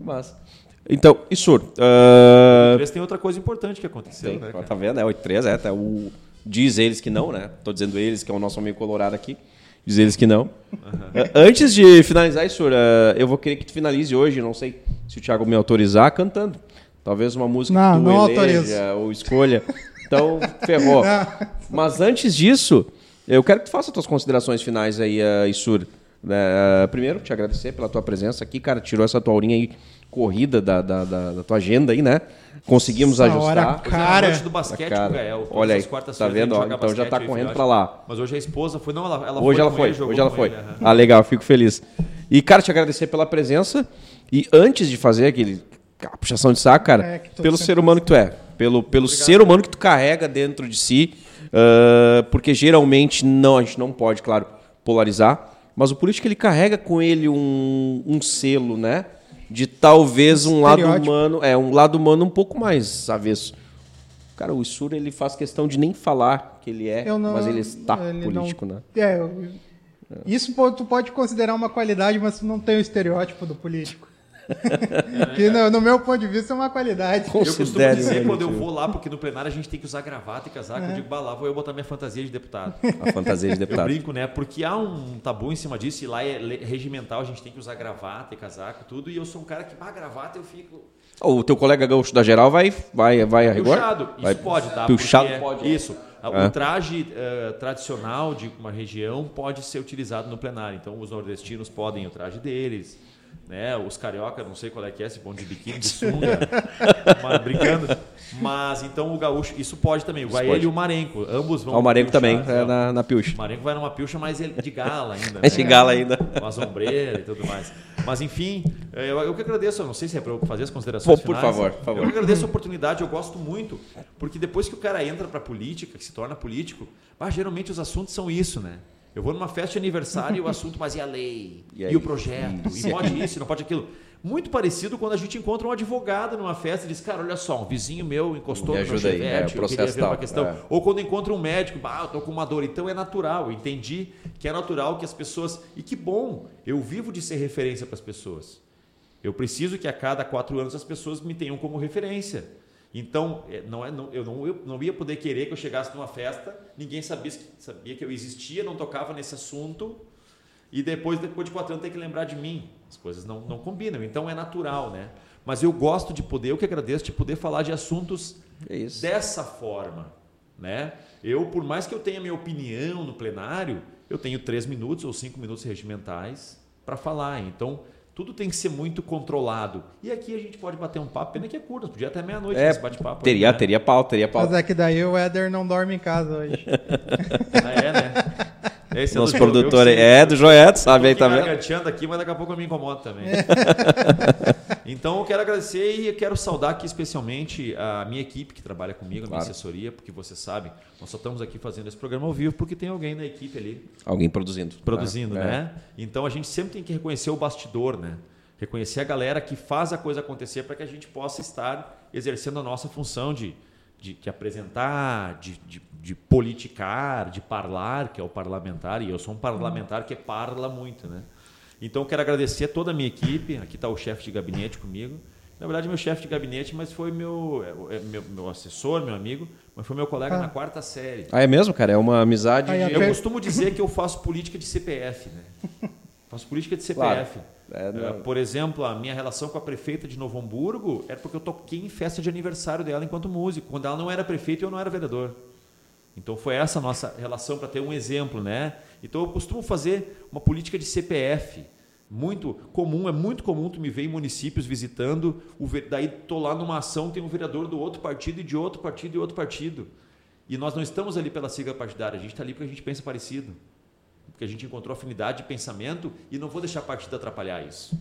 Massa. Então, Isur. ah, 13 tem outra coisa importante que aconteceu, Tem, né? cara? tá vendo? É 8-3, é. Tá, o, diz eles que não, né? Tô dizendo eles, que é o nosso amigo colorado aqui. Diz eles que não. Ah, Antes de finalizar, Isur, ah, eu vou querer que tu finalize hoje, não sei se o Thiago me autorizar, cantando. Talvez uma música Não, que tu não eleja autorizo. ou escolha. Então, ferrou. Mas antes disso, eu quero que tu faça tuas considerações finais aí, uh, Isur. Né, ah, primeiro, te agradecer pela tua presença aqui, cara. Tirou essa tua horinha aí corrida da, da, da- da tua agenda aí, né? Conseguimos Essa ajustar. hora, Hoje é a Cara. noite do basquete, Cara, com o Gael. Olha aí, tá vendo? a Ó, então já tá correndo pra lá. Mas hoje a esposa foi. Não, ela, ela Hoje foi ela foi, ele, jogou hoje ela foi. ele, aham. Ah, legal, fico feliz. E, cara, te agradecer pela presença. E antes de fazer aquele aquela puxação de saco, cara, É, pelo ser humano que tu é, pelo, pelo ser humano que tu carrega dentro de si, ah, porque geralmente não, a gente não pode, claro, polarizar, mas o político ele carrega com ele um, um selo, né? De talvez um lado humano, é, um lado humano um pouco mais avesso. Cara, o Isur ele faz questão de nem falar que ele é, não, mas ele está ele político, não, né? É, eu, isso tu pode considerar uma qualidade, mas tu não tem o estereótipo do político. *laughs* que no, no, meu ponto de vista é uma qualidade. Eu costumo dizer quando eu vou lá, porque no plenário a gente tem que usar gravata e casaco, é. eu digo, bah, lá vou eu botar minha fantasia de deputado. *laughs* A fantasia de deputado. Eu brinco, né? Porque há um tabu em cima disso, e lá é regimental, a gente tem que usar gravata e casaco tudo, e eu sou um cara que, bah, gravata eu fico... O teu colega gaúcho da geral vai, vai, vai a rigor? Puxado. Isso vai, pode, tá? Puxado pode. Isso. É. O traje uh, tradicional de uma região pode ser utilizado no plenário. Então, os nordestinos podem o traje deles né? Os carioca, não sei qual é que é, se bom de biquíni, de sunga, *laughs* mas, brincando. Mas então o gaúcho, isso pode também. Vai ele e o Marenco, ambos vão. Ah, o Marenco também, é na, na pilcha. O Marenco vai numa pilcha, mas ele de gala ainda. *laughs* É de né? gala ainda. Com as ombreiras e tudo mais. Mas enfim, eu, eu que agradeço, eu não sei se é para eu fazer as considerações Pô, por finais. favor, por favor. Eu agradeço a oportunidade, eu gosto muito, porque depois que o cara entra para política, que se torna político, ah, geralmente os assuntos são isso, né? Eu vou numa festa de aniversário e o assunto, mas e a lei? *laughs* E, e o projeto? E pode isso, não pode aquilo. Muito parecido quando a gente encontra um advogado numa festa e diz, cara, olha só, um vizinho meu encostou Me no meu chevette, é, eu queria ver uma questão. É. Ou quando encontra um médico, ah, eu tô com uma dor. Então é natural, eu entendi que é natural que as pessoas... E que bom, eu vivo de ser referência para as pessoas. Eu preciso que a cada quatro anos as pessoas me tenham como referência. Então, é, não é, não, eu, não, eu não ia poder querer que eu chegasse numa festa, ninguém sabia, sabia que eu existia, não tocava nesse assunto, e depois, depois de quatro anos, tem que lembrar de mim. As coisas não, não combinam, então é natural, né? Mas eu gosto de poder, eu que agradeço, de poder falar de assuntos é dessa forma. Né? Eu, por mais que eu tenha minha opinião no plenário, eu tenho três minutos ou cinco minutos regimentais para falar. Então, tudo tem que ser muito controlado. E aqui a gente pode bater um papo, pena que é curto, podia até meia-noite é, esse bate-papo. Teria, né? teria pau, teria pau. Mas é que daí o Éder não dorme em casa hoje. *laughs* ah, é, né? Esse é Nosso é produtor é do Joeto, sabe aí também. Tá aqui, mas daqui a pouco eu me incomodo também. *laughs* então eu quero agradecer e eu quero saudar aqui especialmente a minha equipe que trabalha comigo, a minha claro. assessoria, porque você sabe, nós só estamos aqui fazendo esse programa ao vivo porque tem alguém na equipe ali. Alguém produzindo. Produzindo, é. né? Então a gente sempre tem que reconhecer o bastidor, né? Reconhecer a galera que faz a coisa acontecer para que a gente possa estar exercendo a nossa função de, de, de apresentar, de, de de politicar, de parlar, que é o parlamentar, e eu sou um parlamentar que parla muito, né? Então quero agradecer a toda a minha equipe, aqui está o chefe de gabinete comigo. Na verdade, meu chefe de gabinete, mas foi meu, é, é, meu, meu, assessor, meu amigo, mas foi meu colega ah. na quarta série. Ah, é mesmo, cara? É uma amizade. de... Eu costumo dizer que eu faço política de CPF, né? *laughs* Faço política de CPF. Claro. É, não... É, por exemplo, a minha relação com a prefeita de Novo Hamburgo era porque eu toquei em festa de aniversário dela enquanto músico. Quando ela não era prefeita, eu não era vereador. Então foi essa nossa relação para ter um exemplo, né? Então eu costumo fazer uma política de CPF, muito comum, é muito comum tu me ver em municípios visitando, o, daí tô lá numa ação, tem um vereador do outro partido e de outro partido e outro partido. E nós não estamos ali pela sigla partidária, a gente está ali porque a gente pensa parecido. Porque a gente encontrou afinidade de pensamento e não vou deixar a partida atrapalhar isso.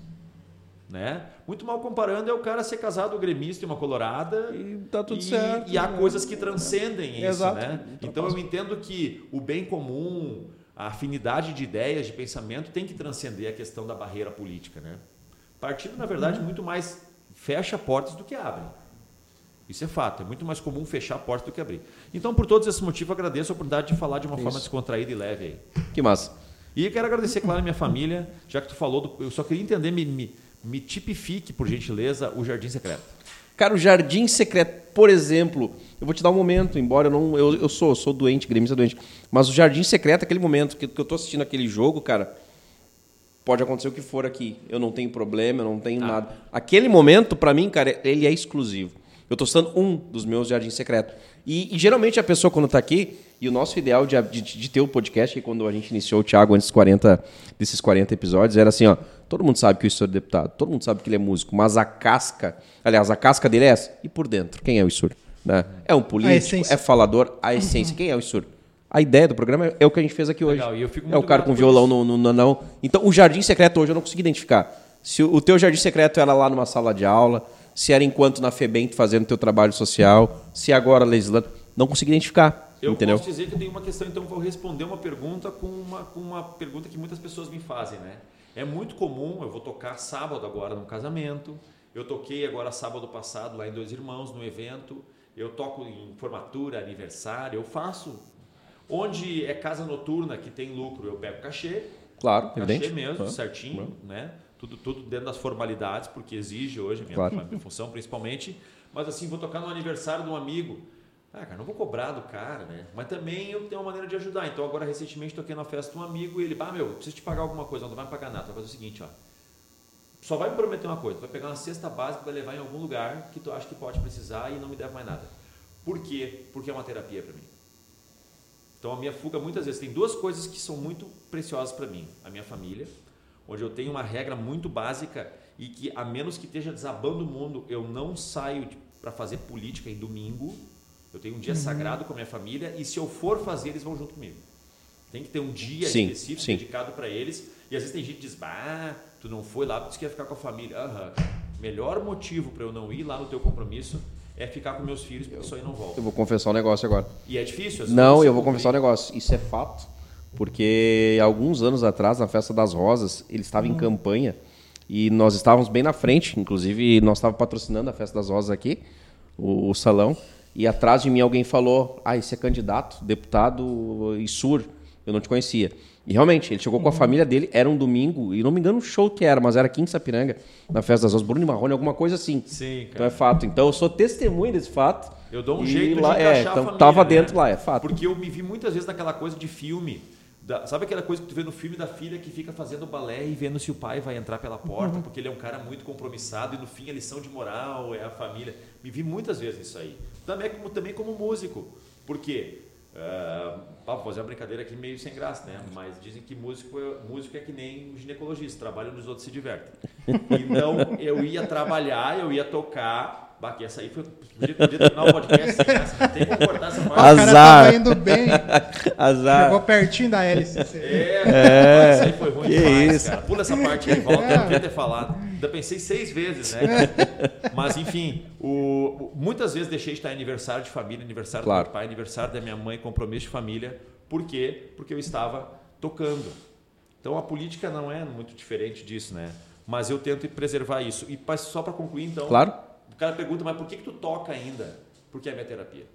Né? Muito mal comparando é o cara ser casado gremista e uma colorada e tá tudo e, certo. E há né? coisas que transcendem Exato. isso, né? Então eu entendo que o bem comum, a afinidade de ideias, de pensamento tem que transcender a questão da barreira política, né? Partido, na verdade, uhum. muito mais fecha portas do que abre. Isso é fato, é muito mais comum fechar portas do que abrir. Então, por todos esses motivos, agradeço a oportunidade de falar de uma isso. forma descontraída e leve aí. Que massa. E quero agradecer, claro, a minha família, já que tu falou, do, eu só queria entender, me, me me tipifique, por gentileza, o Jardim Secreto. Cara, o Jardim Secreto, por exemplo, eu vou te dar um momento, embora eu não. Eu, eu sou, sou doente, gremista doente. Mas o Jardim Secreto, aquele momento que, que eu tô assistindo aquele jogo, cara, pode acontecer o que for aqui. Eu não tenho problema, eu não tenho ah. nada. Aquele momento, para mim, cara, ele é exclusivo. Eu estou citando um dos meus jardins secretos. E, e, geralmente a pessoa, quando está aqui, e o nosso ideal de, de, de, ter o podcast, quando a gente iniciou o Thiago antes dos 40, desses 40 episódios, era assim, ó, todo mundo sabe que o Isur é deputado, todo mundo sabe que ele é músico, mas a casca, aliás, a casca dele é essa. E por dentro, quem é o Isur? Né? É um político, é falador, a essência. Quem é o Isur? A ideia do programa é o que a gente fez aqui hoje. é o cara com violão no, no, no, não. Então, o jardim secreto hoje eu não consegui identificar. Se o, o teu jardim secreto era lá numa sala de aula, se era enquanto na FEBEM fazendo teu trabalho social, se agora legislando. Não consegui identificar. Eu entendeu? posso dizer que eu tenho uma questão, então vou responder uma pergunta com uma, com uma pergunta que muitas pessoas me fazem, né? É muito comum, eu vou tocar sábado agora no casamento, eu toquei agora sábado passado lá em Dois Irmãos, no evento, eu toco em formatura, aniversário, eu faço. Onde é casa noturna que tem lucro, eu pego cachê. Claro, cachê evidente. mesmo, certinho, né? Tudo, tudo dentro das formalidades, porque exige hoje a minha, Claro. a minha função principalmente. Mas assim, vou tocar no aniversário de um amigo. Ah, cara, não vou cobrar do cara, né? Mas também eu tenho uma maneira de ajudar. Então agora recentemente toquei na festa de um amigo e ele, ah, meu, preciso te pagar alguma coisa, não vai me pagar nada. Vai fazer o seguinte, ó. Só vai me prometer uma coisa, vai pegar uma cesta básica e vai levar em algum lugar que tu acha que pode precisar e não me deve mais nada. Por quê? Porque é uma terapia para mim. Então a minha fuga muitas vezes tem duas coisas que são muito preciosas para mim. A minha família, onde eu tenho uma regra muito básica e que a menos que esteja desabando o mundo, eu não saio para fazer política em domingo. Eu tenho um dia sagrado com a minha família e se eu for fazer, eles vão junto comigo. Tem que ter um dia Sim, específico sim. dedicado para eles. E às vezes tem gente que diz: "Bah, tu não foi lá, porque tu quer ficar com a família". Aham. Melhor motivo para eu não ir lá no teu compromisso é ficar com meus filhos, porque isso aí não volta. Eu vou confessar um negócio agora. E é difícil. Não, eu vou confessar um negócio. Isso é fato. Porque alguns anos atrás, na Festa das Rosas, ele estava em campanha e nós estávamos bem na frente. Inclusive, nós estávamos patrocinando a Festa das Rosas aqui, o, o salão. E atrás de mim alguém falou: Ah, esse é candidato, deputado Isur. Eu não te conhecia. E realmente, ele chegou com a família dele, era um domingo, e não me engano o show que era, mas era aqui em Sapiranga, na Festa das Rosas, Bruno e Marrone, alguma coisa assim. Sim, Então cara. é fato. Então eu sou testemunha desse fato. Eu dou um jeito lá, de é, então a família, tava né? dentro lá, é fato. Porque eu me vi muitas vezes naquela coisa de filme. Da- sabe aquela coisa que tu vê no filme da filha que fica fazendo balé e vendo se o pai vai entrar pela porta, porque ele é um cara muito compromissado e no fim a lição de moral é a família. Me vi muitas vezes isso aí. Também como, também como músico. Por quê? Ah, vou fazer uma brincadeira aqui meio sem graça, né? Mas dizem que músico é, músico é que nem um ginecologista, trabalha nos outros e se diverte. *laughs* Então eu ia trabalhar, eu ia tocar. Bah, que essa aí foi. Podia, podia terminar o podcast sem graça. Tem como cortar essa parte. o cara Azar. tava indo bem, *laughs* Azar. chegou pertinho da hélice. É, é, isso aí foi ruim que demais, isso. cara. Pula essa parte aí, volta, eu não queria ter falado. Ainda pensei seis vezes, né? cara? Mas, enfim, o, o- muitas vezes deixei de estar em aniversário de família, aniversário Claro. do meu pai, aniversário da minha mãe, compromisso de família. Por quê? Porque eu estava tocando. Então, a política não é muito diferente disso, né? Mas eu tento preservar isso. E só para concluir, então, Claro. O cara pergunta, mas por que, que tu toca ainda? Porque é minha terapia.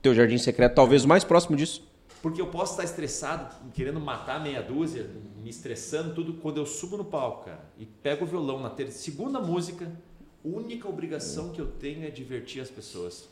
Teu jardim secreto, talvez o mais próximo disso. Porque eu posso estar estressado, querendo matar meia dúzia, me estressando, tudo, quando eu subo no palco, cara, e pego o violão na ter- segunda música, a única obrigação que eu tenho é divertir as pessoas.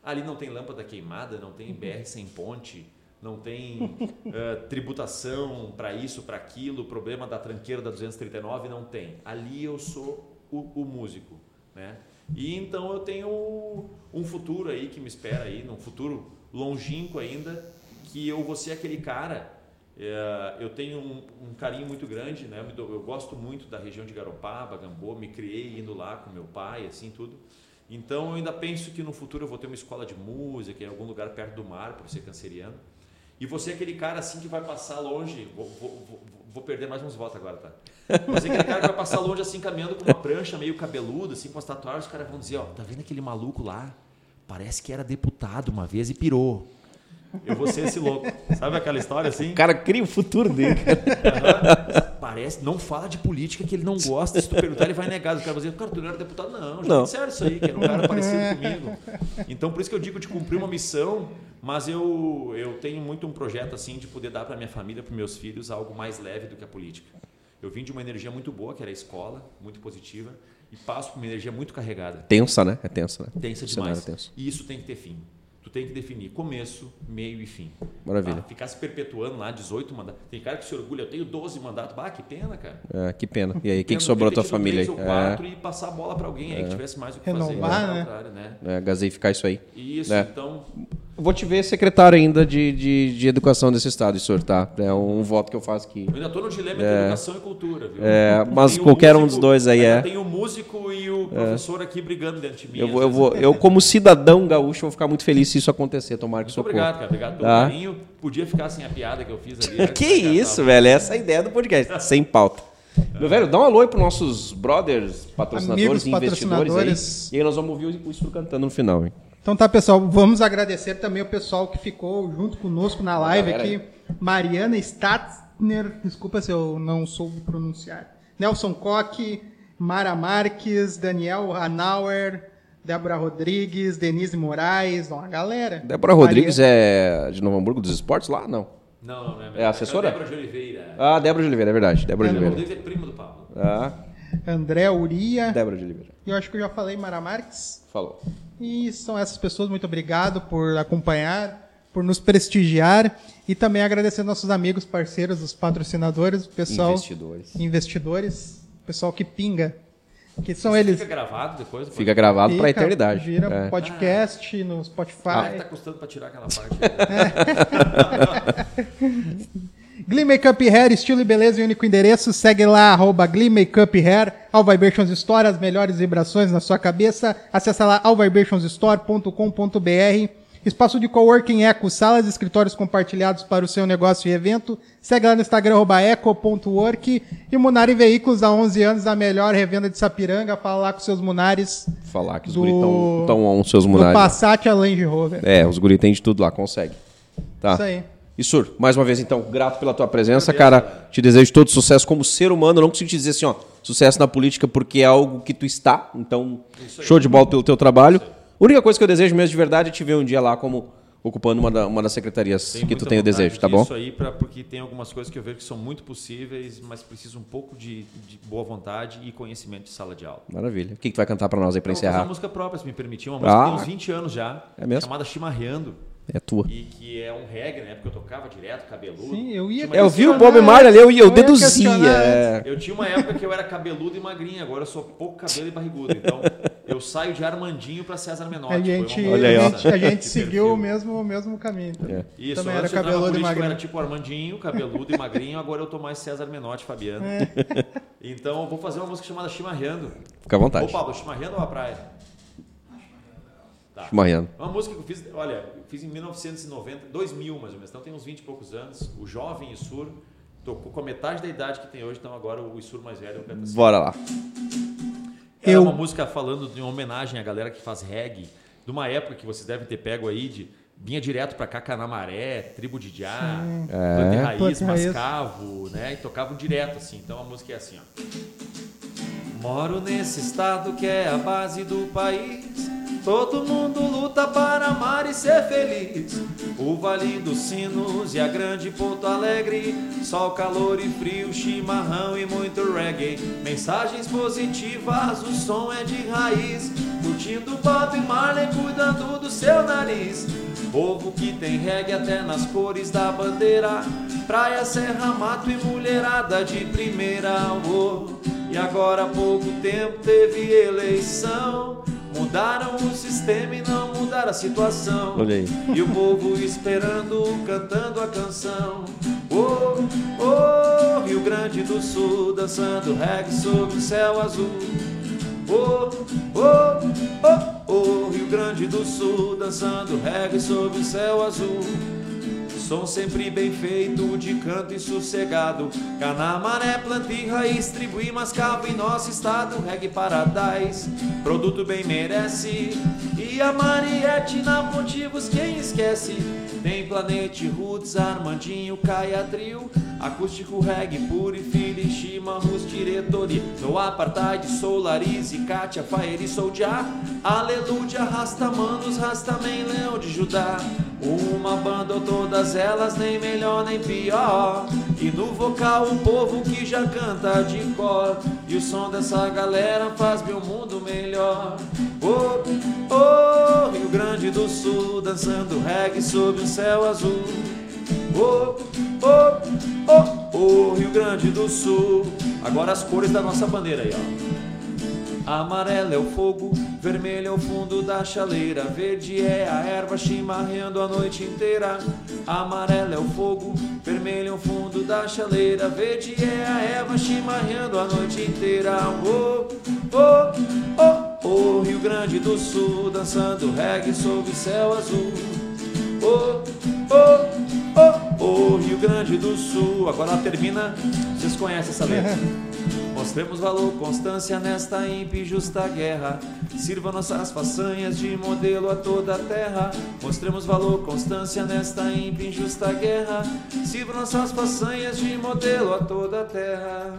Ali não tem lâmpada queimada, não tem BR sem ponte, não tem *laughs* eh, tributação para isso, para aquilo, problema da tranqueira da 239, não tem. Ali eu sou o, o músico, né? E então eu tenho um futuro aí que me espera aí, num futuro longínquo ainda, que eu vou ser aquele cara. eh, eu tenho um, um carinho muito grande, né? Eu Eu gosto muito da região de Garopaba, Gamboa, me criei indo lá com meu pai, assim tudo. Então eu ainda penso que no futuro eu vou ter uma escola de música em algum lugar perto do mar, por ser canceriano. E você é aquele cara assim que vai passar longe. Vou, vou- vou- vou perder mais uns votos agora, tá? É aquele cara que vai passar longe assim, caminhando com uma prancha meio cabeluda, assim, com as tatuagens. Os caras vão dizer: Ó, tá vendo aquele maluco lá? Parece que era deputado uma vez e pirou. Eu vou ser esse louco. Sabe aquela história assim? O cara cria o futuro dele. Aham. Parece, não fala de política que ele não gosta. Se tu perguntar, ele vai negar. O cara vai dizer, cara, tu não era deputado? Não, já Não. disseram isso aí, que era um cara parecido comigo. Então, por isso que eu digo de cumprir uma missão, mas eu, eu tenho muito um projeto assim de poder dar para minha família, para meus filhos, algo mais leve do que a política. Eu vim de uma energia muito boa, que era a escola, muito positiva, e passo por uma energia muito carregada. Tensa, né? É tensa, né? Tensa demais. é tenso. E isso tem que ter fim. Tem que definir começo, meio e fim. Maravilha. Ah, ficar se perpetuando lá, 18 mandatos. Tem cara que se orgulha, eu tenho 12 mandatos. Ah, que pena, cara. É, que pena. E aí, quem Pena, que sobrou da podia tua família aí? três ou É, quatro e passar a bola para alguém aí que tivesse mais o que Renovar, fazer. né? Ao contrário, né? é, gaseificar isso aí. Isso, É. então. Vou te ver secretário ainda de, de, de educação desse estado, senhor, tá? É um voto que eu faço aqui. Eu ainda estou no dilema entre educação e cultura, viu? É, mas qualquer um dos dois aí é. Tem o músico e o professor aqui brigando dentro de mim. Eu vou, eu, vou, eu, como cidadão gaúcho, vou ficar muito feliz se isso acontecer. Tomara que Muito isso obrigado, ocorra. cara. Obrigado pelo Tá. carinho. Podia ficar sem a piada que eu fiz ali. né? *laughs* Que isso, velho? Essa é a ideia do podcast. *laughs* Sem pauta. Meu velho, dá um alô aí pros nossos brothers, patrocinadores Amigos e investidores patrocinadores. aí. E aí nós vamos ouvir o Istro cantando no final, hein? Então tá, pessoal, vamos agradecer também o pessoal que ficou junto conosco na live aqui. Mariana Statzner, desculpa se eu não soube pronunciar. Nelson Coque, Mara Marques, Daniel Hanauer, Débora Rodrigues, Denise Moraes, uma galera. Débora Rodrigues é de Novo Hamburgo dos esportes lá? Não. Não, não, não É a assessora? É Débora de Oliveira. Ah, Débora de Oliveira, é verdade. Débora de Débora Oliveira. Rodrigues é primo do Pablo. Ah, André Uria. Débora de Oliveira. E eu acho que eu já falei Mara Marques. Falou. E são essas pessoas, muito obrigado por acompanhar, por nos prestigiar e também agradecer nossos amigos, parceiros, os patrocinadores, o pessoal, Investidores. investidores, o pessoal que pinga, que são eles. Fica gravado depois? Fica gravado pra Fica, eternidade. Vira É. podcast no Spotify. Ah, tá custando pra tirar aquela parte. *laughs* *laughs* Glee Makeup Hair, estilo e beleza e único endereço. Segue lá, arroba Glee Makeup Hair. All Vibrations Store, as melhores vibrações na sua cabeça. Acesse lá allvibrationsstore.com.br. Espaço de coworking Eco, salas e escritórios compartilhados para o seu negócio e evento. Segue lá no Instagram, arroba eco.work. E Munari Veículos, há 11 anos, a melhor revenda de Sapiranga. Fala lá com seus Munares Falar que os Do- guris estão on seus do munares. Passat a Land Rover. É, os guris têm de tudo lá, consegue. Tá. Isso aí. E Sur, mais uma vez então, grato pela tua presença, cara. Te desejo todo sucesso como ser humano. Eu não consigo te dizer assim, ó, sucesso na política porque é algo que tu está. Então, show de bola pelo teu trabalho. A única coisa que eu desejo mesmo de verdade é te ver um dia lá como ocupando uma, da- uma das secretarias Tenho que tu tem o desejo, tá bom? Isso aí, pra, porque tem algumas coisas que eu vejo que são muito possíveis, mas precisa um pouco de, de boa vontade e conhecimento de sala de aula. Maravilha. O que, que tu vai cantar pra nós aí pra Eu vou fazer uma encerrar? música própria, se me permitir, uma música que Ah. tem uns 20 anos já, É mesmo? chamada Chimarreando, É tua. e que é um reggae, né? Porque eu tocava direto, cabeludo. Sim, eu ia É, eu vi o Bob Marley ali, eu, eu eu ia deduzia. é. Eu tinha uma época que eu era cabeludo e magrinho, agora eu sou pouco cabelo e barrigudo. Então, eu saio de Armandinho pra César Menotti. A Foi gente, uma Olha aí, ó. a gente, a gente de seguiu o mesmo, o mesmo caminho. É. Isso, Também era eu cabeludo e política, eu magrinho. era tipo Armandinho, cabeludo e magrinho, agora eu tô mais César Menotti, Fabiano. É. Então eu vou fazer uma música chamada Chimarreando. Fica à vontade. Ô Pablo, Chimarreando ou a praia? Tá. Mariano. É uma música que eu fiz, olha, eu fiz em 1990, 2000 mais ou menos, então tem uns 20 e poucos anos. O jovem Isur tocou com a metade da idade que tem hoje, então agora o Isur mais velho canta assim. Bora lá. Eu- uma música falando de uma homenagem à galera que faz reggae, de uma época que vocês devem ter pego aí de vinha direto pra cá Canamaré, Tribo de Planta e É. Raiz. Mascavo, né? E tocavam direto assim. Então a música é assim, ó. Moro nesse estado que é a base do país. Todo mundo luta para amar e ser feliz. O Vale dos Sinos e a grande Porto Alegre. Sol, calor e frio, chimarrão e muito reggae. Mensagens positivas, o som é de raiz. Curtindo Bob Marley, cuidando do seu nariz. Povo que tem reggae até nas cores da bandeira. Praia, serra, mato e mulherada de primeira. Oh. E agora há pouco tempo teve eleição. Mudaram o sistema e não mudaram a situação. Olha aí. E o povo esperando, cantando a canção. Oh, oh, Rio Grande do Sul, dançando reggae sob o céu azul. Oh, oh, oh, oh, Rio Grande do Sul, dançando reggae sob o céu azul. Som sempre bem feito, de canto e sossegado. Canamaré, planta e raiz, tribo e mascavo em nosso estado. Reggae Paradise, produto bem merece. E a Mariette na Pontivos, quem esquece? Tem Planete Roots, Armandinho, Caia Trio. Acústico reggae, puro e filho, chimarros, diretori. No Apartheid, Solarize, Kátia, Fire e Soldier. Aleluia, Rastamanos, Rastaman, Leão de Judá. Uma banda ou todas elas, nem melhor nem pior. E no vocal o povo que já canta de cor. E o som dessa galera faz meu mundo melhor. Oh, oh, Rio Grande do Sul, dançando reggae sob o céu azul. Oh, oh, oh, oh, Rio Grande do Sul. Agora as cores da nossa bandeira aí, ó. Amarelo é o fogo, vermelho é o fundo da chaleira, verde é a erva chimarreando a noite inteira. Amarelo é o fogo, vermelho é o fundo da chaleira, verde é a erva chimarreando a noite inteira. Oh, oh, oh, oh, Rio Grande do Sul, dançando reggae sob o céu azul. Oh, oh, oh, oh, Rio Grande do Sul. Agora termina, vocês conhecem essa letra. *laughs* Mostremos valor, constância nesta e justa guerra. Sirva nossas façanhas de modelo a toda a terra. Mostremos valor, constância nesta e injusta guerra. Sirva nossas façanhas de modelo a toda a terra.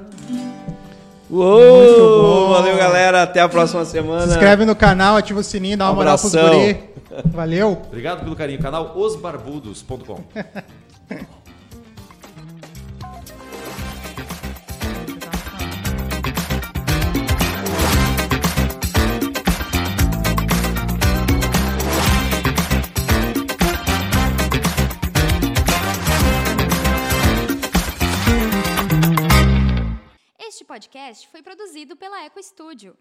Uou! Valeu, galera. Até a próxima semana. Se inscreve no canal, ativa o sininho, dá uma moral pros guri. Valeu. Obrigado pelo carinho. Canal osbarbudos.com. *laughs* podcast foi produzido pela Eco Studio.